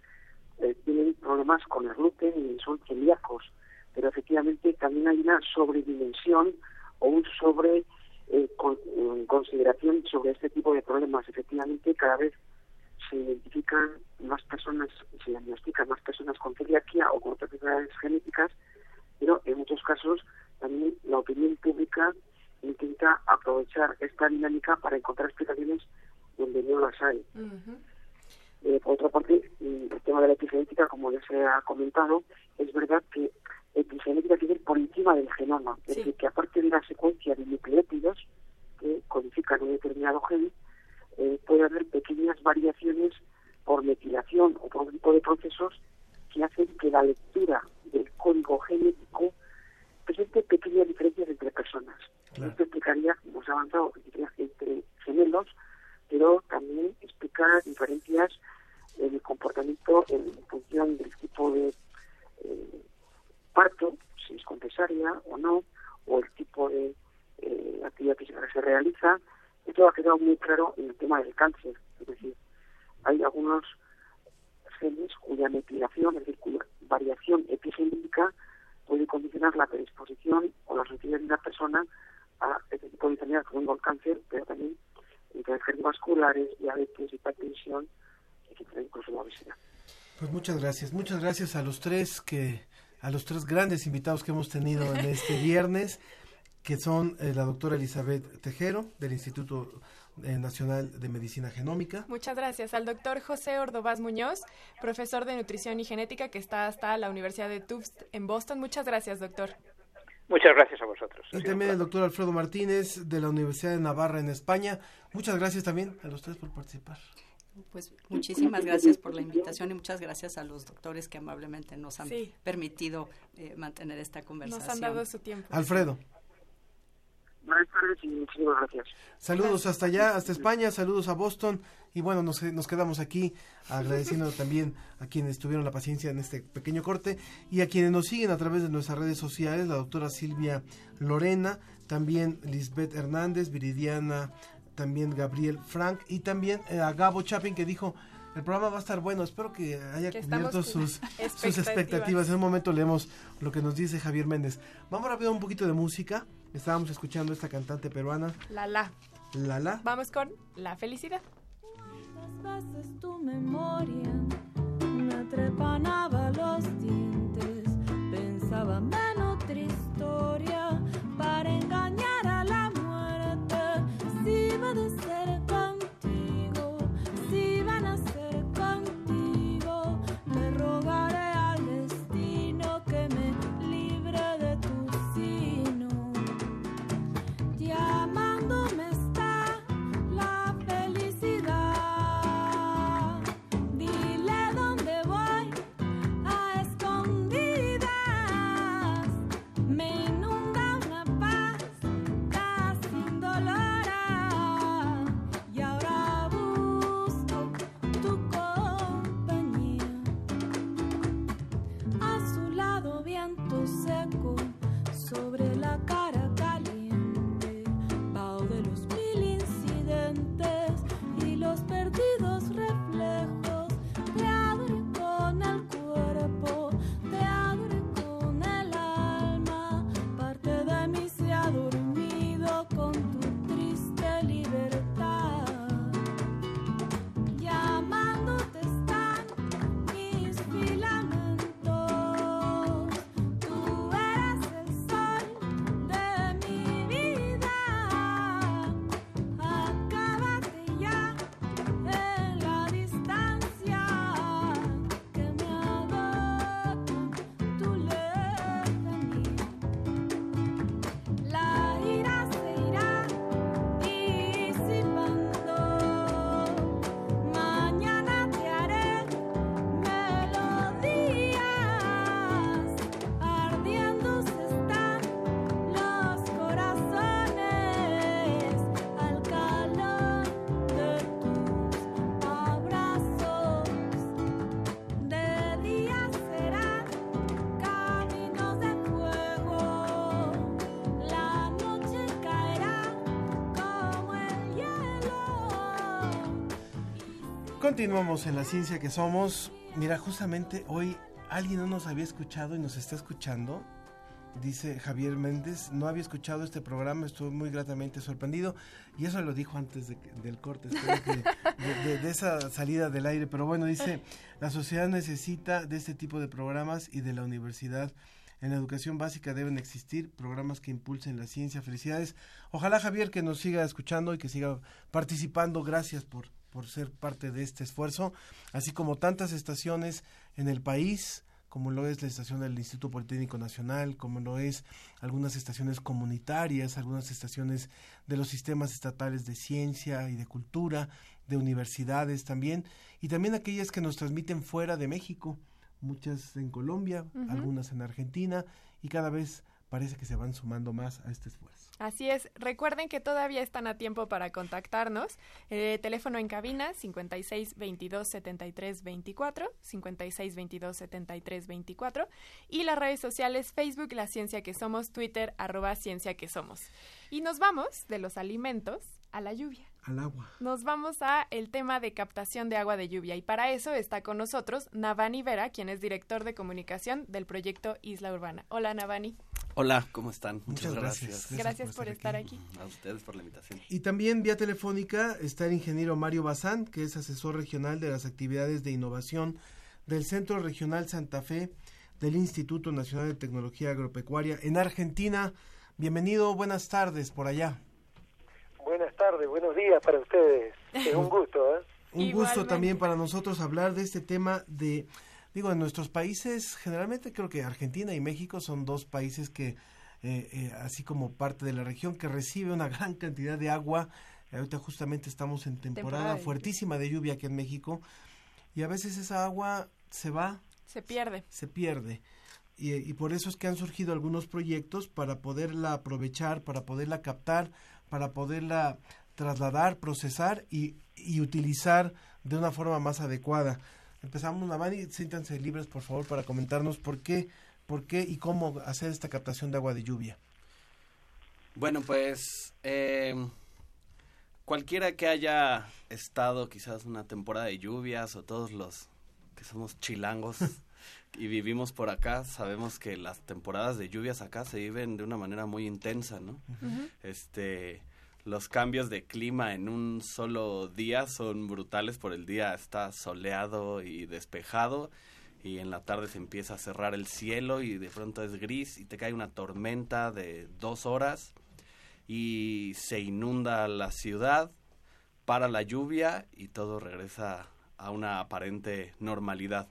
eh, tienen problemas con el gluten y son celíacos, pero efectivamente también hay una sobredimensión o un sobre eh, con- eh, consideración sobre este tipo de problemas. Efectivamente, cada vez se identifican más personas, se diagnostican más personas con celiaquia o con otras enfermedades genéticas, pero en muchos casos también la opinión pública intenta aprovechar esta dinámica para encontrar explicaciones donde no las hay. Eh, por otra parte, mm, el tema de la epigenética, como ya se ha comentado, es verdad que epigenética tiene que ir por encima del genoma, es decir, que aparte de la secuencia de nucleótidos que codifican un determinado gen, eh, puede haber pequeñas variaciones por metilación o por otro tipo de procesos que hacen que la lectura del código genético presente pequeñas diferencias entre personas. Esto explicaría, como se ha avanzado, entre gemelos, pero también explica diferencias en el comportamiento en función del tipo de eh, parto, si es con cesárea o no, o el tipo de eh, actividad física que se realiza. Esto ha quedado muy claro en el tema del cáncer. Es decir, hay algunos genes cuya metilación, es decir, cuya variación epigenética puede condicionar la predisposición o la sensibilidad de una persona a este tipo de enfermedades como el cáncer, pero también enfermedades cardiovasculares, diabetes, hipertensión quizá incluso la obesidad. Pues muchas gracias, muchas gracias a los tres que a los tres grandes invitados que hemos tenido en este viernes, que son eh, la doctora Elizabeth Tejero del Instituto eh, Nacional de Medicina Genómica. Muchas gracias al doctor José Ordovás Muñoz, profesor de nutrición y genética que está hasta la Universidad de Tufts en Boston. Muchas gracias, doctor. Muchas gracias a vosotros. Y también el doctor Alfredo Martínez de la Universidad de Navarra en España. Muchas gracias también a los tres por participar. Pues muchísimas gracias por la invitación y muchas gracias a los doctores que amablemente nos han Sí. permitido eh, mantener esta conversación. Nos han dado su tiempo. Alfredo. Buenas tardes y muchísimas gracias. Saludos hasta allá, hasta España, saludos a Boston y bueno, nos, nos quedamos aquí agradeciendo también a quienes tuvieron la paciencia en este pequeño corte y a quienes nos siguen a través de nuestras redes sociales, la doctora Silvia Lorena, también Lisbeth Hernández, Viridiana, también Gabriel Frank y también eh, a Gabo Chapin que dijo el programa va a estar bueno, espero que haya Que cubierto sus, sus expectativas. expectativas. En un momento leemos lo que nos dice Javier Méndez. Vamos rápido a un poquito de música. Estábamos escuchando a esta cantante peruana, La la. Lala. Vamos con la felicidad. Cuántas veces tu memoria me trepanaba los dientes, pensaba menos Continuamos en la ciencia que somos. Mira, justamente hoy alguien no nos había escuchado y nos está escuchando. Dice Javier Méndez, no había escuchado este programa, estuve muy gratamente sorprendido. Y eso lo dijo antes del corte, espero que- de- de esa salida del aire. Pero bueno, dice, la sociedad necesita de este tipo de programas y de la universidad. En la educación básica deben existir programas que impulsen la ciencia. Felicidades. Ojalá Javier que nos siga escuchando y que siga participando. Gracias por, por ser parte de este esfuerzo, así como tantas estaciones en el país, como lo es la estación del Instituto Politécnico Nacional, como lo es algunas estaciones comunitarias, algunas estaciones de los sistemas estatales de ciencia y de cultura, de universidades también, y también aquellas que nos transmiten fuera de México, muchas en Colombia, algunas en Argentina, y cada vez parece que se van sumando más a este esfuerzo. Así es. Recuerden que todavía están a tiempo para contactarnos. Eh, teléfono en cabina 56 22 73 24, 56 22 73 24 y las redes sociales Facebook La Ciencia que Somos, Twitter arroba Ciencia que Somos. Y nos vamos de los alimentos a la lluvia. Al agua. Nos vamos a el tema de captación de agua de lluvia y para eso está con nosotros Navani Vera, quien es director de comunicación del proyecto Isla Urbana. Hola Navani. Hola, ¿cómo están? Muchas gracias. Gracias, por, estar aquí. A ustedes por la invitación. Y también vía telefónica está el ingeniero Mario Bazán, que es asesor regional de las actividades de innovación del Centro Regional Santa Fe del Instituto Nacional de Tecnología Agropecuaria en Argentina. Bienvenido, buenas tardes por allá. Buenas tardes, buenos días para ustedes. Es un gusto, ¿eh? Un gusto también para nosotros hablar de este tema de, digo, en nuestros países, generalmente creo que Argentina y México son dos países que, eh, eh, así como parte de la región, que recibe una gran cantidad de agua. Ahorita justamente estamos en temporada, fuertísima de lluvia aquí en México y a veces esa agua se va, Se pierde. se pierde. Y, y por eso es que han surgido algunos proyectos para poderla aprovechar, para poderla captar, para poderla trasladar, procesar y, y utilizar de una forma más adecuada. Empezamos, Navani, siéntanse libres, por favor, para comentarnos por qué, por qué y cómo hacer esta captación de agua de lluvia. Bueno, pues eh, cualquiera que haya estado quizás una temporada de lluvias o todos los que somos chilangos y vivimos por acá, sabemos que las temporadas de lluvias acá se viven de una manera muy intensa, ¿no? Este, los cambios de clima en un solo día son brutales. Por el día está soleado y despejado y en la tarde se empieza a cerrar el cielo y de pronto es gris y te cae una tormenta de dos horas y se inunda la ciudad, para la lluvia y todo regresa a una aparente normalidad.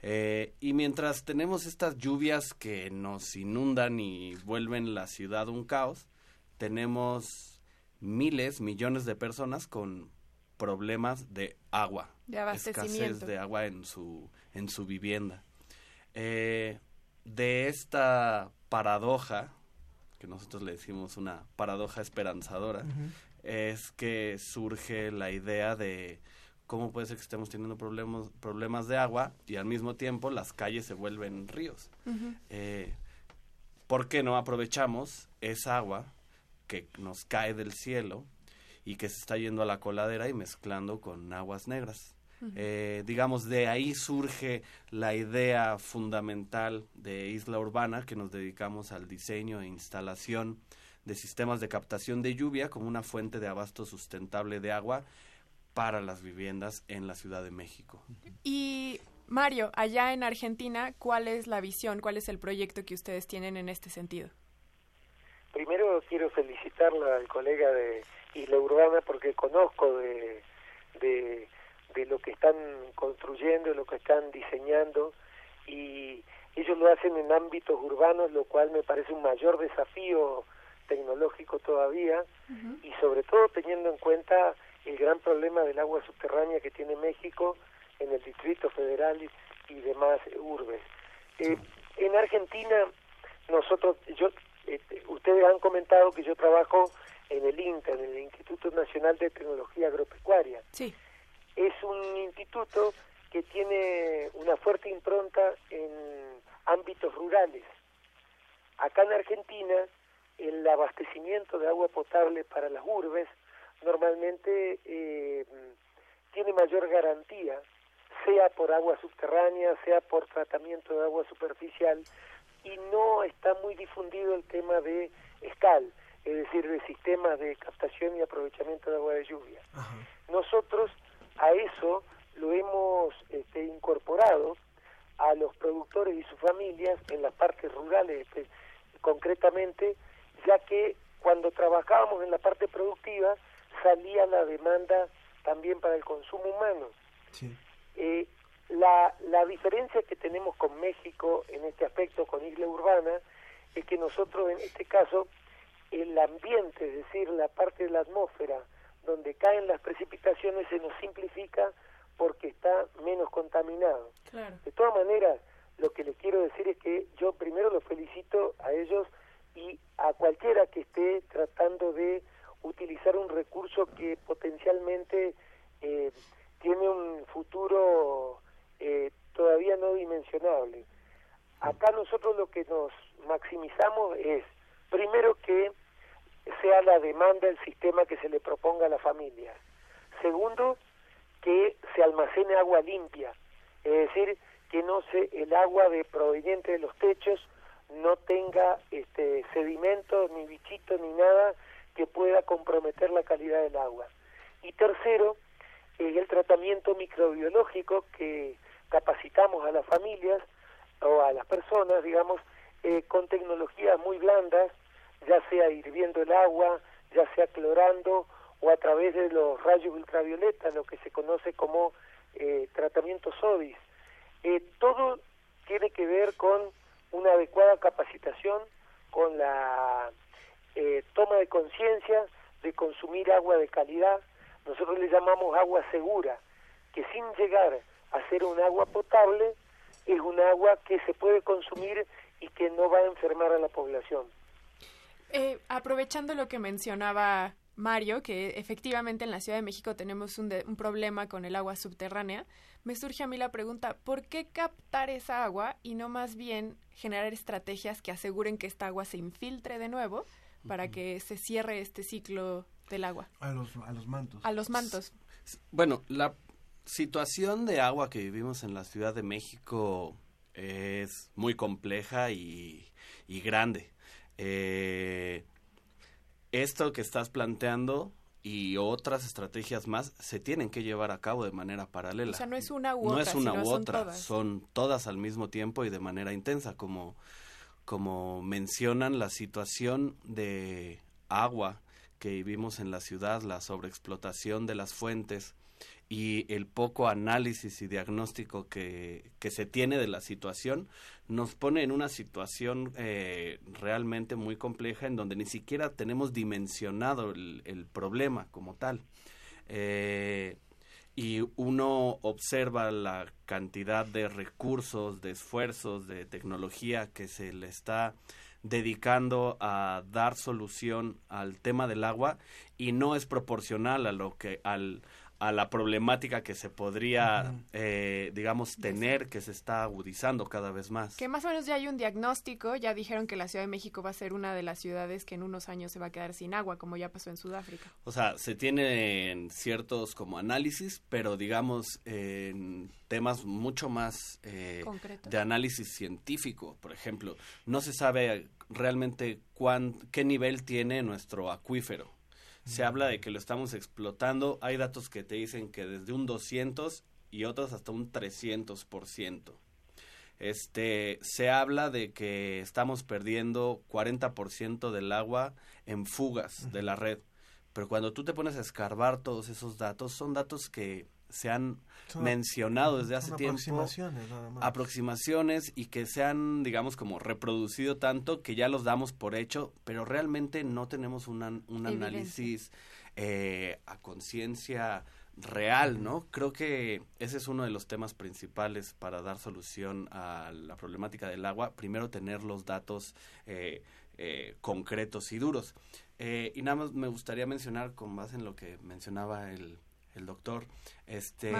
Eh, y mientras tenemos estas lluvias que nos inundan y vuelven la ciudad un caos, tenemos miles, millones de personas con problemas de agua, De abastecimiento. escasez de agua en su en su vivienda. Eh, de esta paradoja, que nosotros le decimos una paradoja esperanzadora, es que surge la idea de cómo puede ser que estemos teniendo problemas, problemas de agua y al mismo tiempo las calles se vuelven ríos. Eh, ¿Por qué no aprovechamos esa agua que nos cae del cielo y que se está yendo a la coladera y mezclando con aguas negras? Eh, digamos, de ahí surge la idea fundamental de Isla Urbana, que nos dedicamos al diseño e instalación de sistemas de captación de lluvia como una fuente de abasto sustentable de agua para las viviendas en la Ciudad de México. Y Mario, allá en Argentina, ¿cuál es la visión, cuál es el proyecto que ustedes tienen en este sentido? Primero quiero felicitarla al colega de Isla Urbana porque conozco de, de, de lo que están construyendo, lo que están diseñando y ellos lo hacen en ámbitos urbanos, lo cual me parece un mayor desafío tecnológico todavía y sobre todo teniendo en cuenta el gran problema del agua subterránea que tiene México en el Distrito Federal y, y demás urbes. Eh, en Argentina, nosotros, yo, eh, ustedes han comentado que yo trabajo en el INTA, en el Instituto Nacional de Tecnología Agropecuaria. Sí. Es un instituto que tiene una fuerte impronta en ámbitos rurales. Acá en Argentina, el abastecimiento de agua potable para las urbes normalmente eh, tiene mayor garantía, sea por agua subterránea, sea por tratamiento de agua superficial, y no está muy difundido el tema de escal, es decir, de sistemas de captación y aprovechamiento de agua de lluvia. Nosotros a eso lo hemos este, incorporado a los productores y sus familias en las partes rurales este, concretamente, ya que cuando trabajábamos en la parte productiva salía la demanda también para el consumo humano. Eh, la, la diferencia que tenemos con México en este aspecto, con Isla Urbana, es que nosotros en este caso el ambiente, es decir, la parte de la atmósfera donde caen las precipitaciones se nos simplifica porque está menos contaminado. Claro. De todas maneras, lo que les quiero decir es que yo primero los felicito a ellos y a cualquiera que esté tratando de utilizar un recurso que potencialmente eh, tiene un futuro eh, todavía no dimensionable. Acá nosotros lo que nos maximizamos es, primero que sea la demanda el sistema que se le proponga a la familia. Segundo, que se almacene agua limpia, es decir, que no se el agua de proveniente de los techos no tenga este sedimentos ni bichitos ni nada que pueda comprometer la calidad del agua. Y tercero, el tratamiento microbiológico que capacitamos a las familias o a las personas, digamos, eh, con tecnologías muy blandas, ya sea hirviendo el agua, ya sea clorando o a través de los rayos ultravioleta, lo que se conoce como eh, tratamiento SODIS. Eh, todo tiene que ver con una adecuada capacitación, con la eh, toma de conciencia de consumir agua de calidad. Nosotros le llamamos agua segura, que sin llegar a ser un agua potable, es un agua que se puede consumir y que no va a enfermar a la población. Eh, aprovechando lo que mencionaba Mario, que efectivamente en la Ciudad de México tenemos un, un, problema con el agua subterránea, me surge a mí la pregunta, ¿por qué captar esa agua y no más bien generar estrategias que aseguren que esta agua se infiltre de nuevo para que se cierre este ciclo del agua? A los, a los mantos. A los mantos. Bueno, la situación de agua que vivimos en la Ciudad de México es muy compleja y, y grande. Eh, esto que estás planteando y otras estrategias más se tienen que llevar a cabo de manera paralela. O sea, no es una u no otra. es una u son otra, todas. son todas al mismo tiempo y de manera intensa, como, como mencionan la situación de agua que vivimos en la ciudad, la sobreexplotación de las fuentes y el poco análisis y diagnóstico que, que se tiene de la situación nos pone en una situación eh, realmente muy compleja en donde ni siquiera tenemos dimensionado el, el problema como tal. Eh, y uno observa la cantidad de recursos, de esfuerzos, de tecnología que se le está dedicando a dar solución al tema del agua y no es proporcional a lo que al a la problemática que se podría, uh -huh. eh, digamos, tener, que se está agudizando cada vez más. Que más o menos ya hay un diagnóstico, ya dijeron que la Ciudad de México va a ser una de las ciudades que en unos años se va a quedar sin agua, como ya pasó en Sudáfrica. O sea, se tienen ciertos como análisis, pero digamos, en temas mucho más eh, de análisis científico, por ejemplo, no se sabe realmente cuán, qué nivel tiene nuestro acuífero se habla de que lo estamos explotando. Hay datos que te dicen que desde un 200 y otros hasta un 300%. Este, se habla de que estamos perdiendo 40% del agua en fugas de la red. Pero cuando tú te pones a escarbar todos esos datos, son datos que se han son, mencionado desde hace tiempo. Aproximaciones, nada más. Aproximaciones y que se han, digamos, como reproducido tanto que ya los damos por hecho, pero realmente no tenemos una, un análisis eh, a conciencia real, ¿no? Creo que ese es uno de los temas principales para dar solución a la problemática del agua. Primero, tener los datos eh, eh, concretos y duros. Eh, y nada más me gustaría mencionar, con base en lo que mencionaba el, el doctor, este...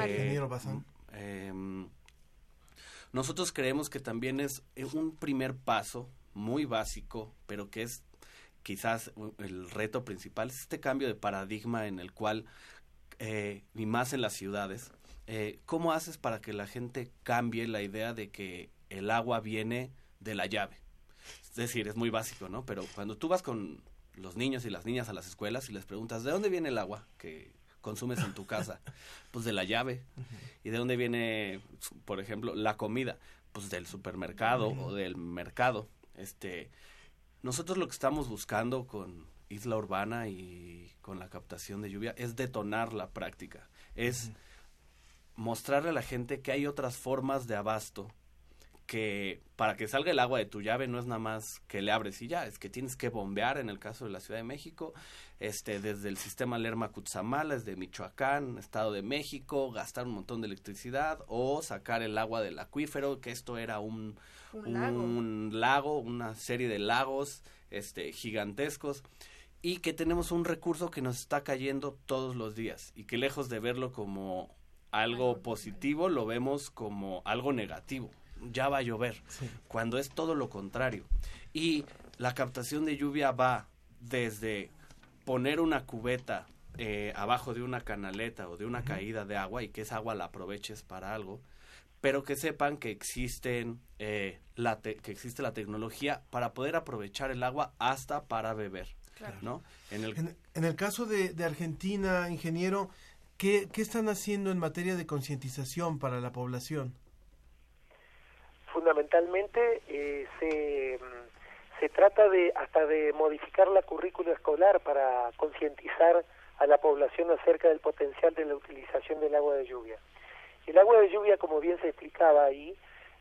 Eh, nosotros creemos que también es un primer paso muy básico, pero que es quizás el reto principal, es este cambio de paradigma en el cual, eh, y más en las ciudades, eh, ¿cómo haces para que la gente cambie la idea de que el agua viene de la llave? Es decir, es muy básico, ¿no? Pero cuando tú vas con los niños y las niñas a las escuelas y les preguntas, ¿de dónde viene el agua que consumes en tu casa? Pues de la llave. Uh -huh. ¿Y de dónde viene, por ejemplo, la comida? Pues del supermercado uh -huh. o del mercado. Este, nosotros lo que estamos buscando con Isla Urbana y con la captación de lluvia es detonar la práctica. Es uh -huh. mostrarle a la gente que hay otras formas de abasto que para que salga el agua de tu llave no es nada más que le abres y ya, es que tienes que bombear en el caso de la Ciudad de México, este desde el sistema Lerma Cutzamala, desde Michoacán, Estado de México, gastar un montón de electricidad o sacar el agua del acuífero, que esto era un, un, lago. un lago, una serie de lagos este, gigantescos y que tenemos un recurso que nos está cayendo todos los días y que lejos de verlo como algo positivo, lo vemos como algo negativo. Ya va a llover, cuando es todo lo contrario. Y la captación de lluvia va desde poner una cubeta eh, abajo de una canaleta o de una caída de agua y que esa agua la aproveches para algo, pero que sepan que existen eh, la que existe la tecnología para poder aprovechar el agua hasta para beber, ¿no? En el, en, el caso de, de, Argentina, ingeniero, ¿qué, ¿qué están haciendo en materia de concientización para la población? Fundamentalmente eh, se, se trata de hasta de modificar la currícula escolar para concientizar a la población acerca del potencial de la utilización del agua de lluvia. El agua de lluvia, como bien se explicaba ahí,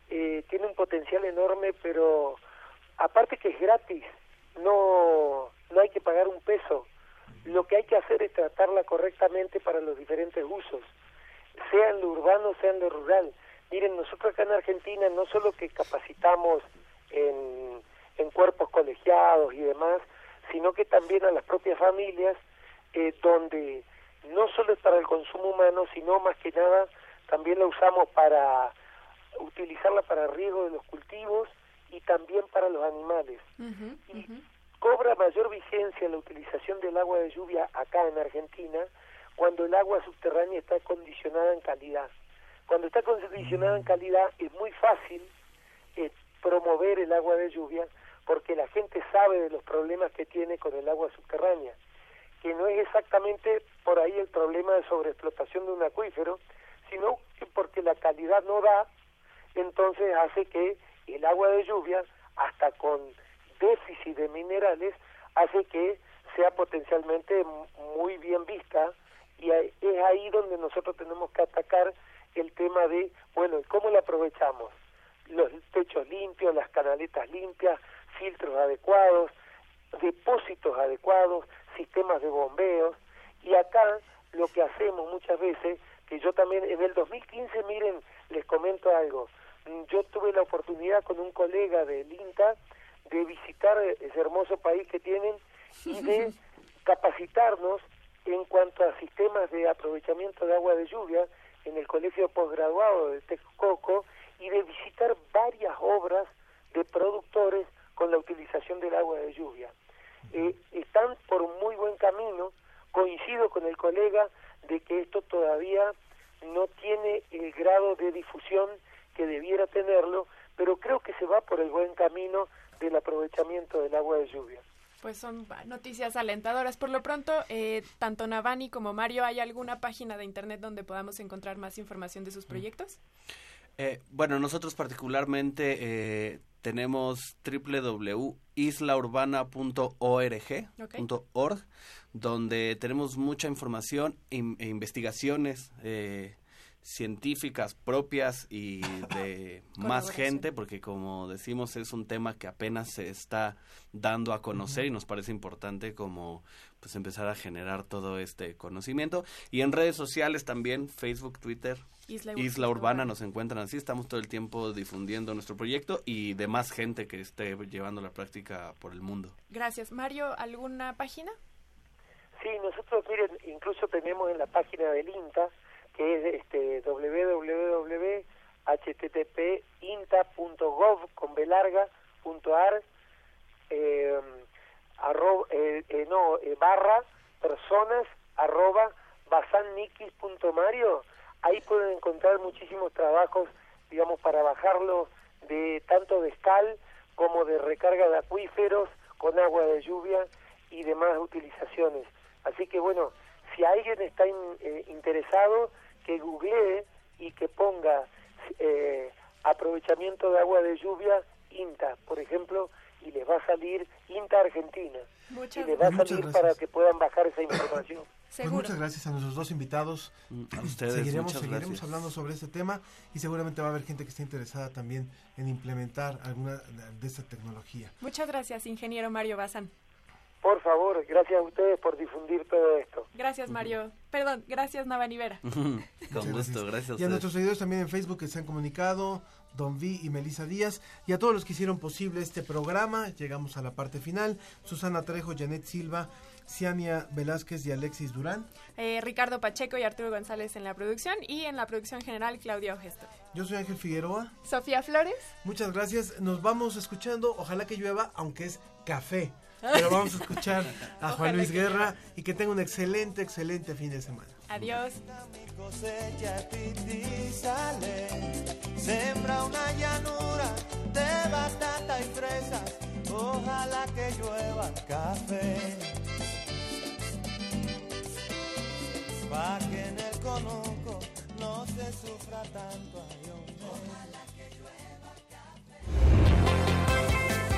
eh, tiene un potencial enorme, pero aparte que es gratis, no, no hay que pagar un peso. Lo que hay que hacer es tratarla correctamente para los diferentes usos, sea en lo urbano, sea en lo rural. Miren, nosotros acá en Argentina no solo que capacitamos en, en cuerpos colegiados y demás, sino que también a las propias familias eh, donde no solo es para el consumo humano, sino más que nada también la usamos para utilizarla para riego de los cultivos y también para los animales. y cobra mayor vigencia la utilización del agua de lluvia acá en Argentina cuando el agua subterránea está condicionada en calidad. Cuando está condicionada en calidad es muy fácil eh, promover el agua de lluvia porque la gente sabe de los problemas que tiene con el agua subterránea que no es exactamente por ahí el problema de sobreexplotación de un acuífero, sino que porque la calidad no da, entonces hace que el agua de lluvia, hasta con déficit de minerales, hace que sea potencialmente muy bien vista y es ahí donde nosotros tenemos que atacar el tema de, bueno, ¿cómo la aprovechamos? Los techos limpios, las canaletas limpias, filtros adecuados, depósitos adecuados, sistemas de bombeos y acá lo que hacemos muchas veces, que yo también en el 2015, miren, les comento algo, yo tuve la oportunidad con un colega del INTA de visitar ese hermoso país que tienen y de capacitarnos en cuanto a sistemas de aprovechamiento de agua de lluvia en el colegio posgraduado de Texcoco y de visitar varias obras de productores con la utilización del agua de lluvia eh, están por muy buen camino. Coincido con el colega de que esto todavía no tiene el grado de difusión que debiera tenerlo, pero creo que se va por el buen camino del aprovechamiento del agua de lluvia. Pues son noticias alentadoras. Por lo pronto, eh, tanto Navani como Mario, ¿hay alguna página de internet donde podamos encontrar más información de sus proyectos? Eh, bueno, nosotros particularmente eh, tenemos www.islaurbana.org, donde tenemos mucha información e, investigaciones eh, científicas propias y de más gente, porque como decimos es un tema que apenas se está dando a conocer y nos parece importante como pues empezar a generar todo este conocimiento. Y en redes sociales también, Facebook, Twitter, Isla, Urbana, nos encuentran así, estamos todo el tiempo difundiendo nuestro proyecto y de más gente que esté llevando la práctica por el mundo. Gracias. Mario, ¿alguna página? Sí, nosotros, miren, incluso tenemos en la página del INTA, que es este www.http.inta.gov con B larga, punto ar, eh, eh, eh, no, eh, barra personas arroba basannikis.mario ahí pueden encontrar muchísimos trabajos digamos para bajarlo de tanto de escal como de recarga de acuíferos con agua de lluvia y demás utilizaciones. Así que bueno si alguien está interesado que googlee y que ponga aprovechamiento de agua de lluvia INTA por ejemplo y les va a salir INTA Argentina. y les va a salir para que puedan bajar esa información. Pues muchas gracias a nuestros dos invitados. A ustedes, seguiremos, seguiremos hablando sobre este tema y seguramente va a haber gente que esté interesada también en implementar alguna de esta tecnología. Muchas gracias, ingeniero Mario Bazán. Por favor, gracias a ustedes por difundir todo esto. Gracias, Mario. Perdón, gracias, Navanivera. Con gusto, gracias. Y a nuestros seguidores también en Facebook que se han comunicado, Don Vi y Melissa Díaz, y a todos los que hicieron posible este programa. Llegamos a la parte final. Susana Trejo, Janet Silva, Ciania Velázquez y Alexis Durán. Eh, Ricardo Pacheco y Arturo González en la producción y en la producción general Claudia Ogesto. Yo soy Ángel Figueroa. Sofía Flores. Muchas gracias. Nos vamos escuchando. Ojalá que llueva, aunque es café. Pero vamos a escuchar a Juan Luis Guerra y que tenga un excelente, excelente fin de semana. Adiós. Sembra una llanura de batata y fresas. Ojalá que llueva café. Pa' que en el conuco no se sufra tanto. Ojalá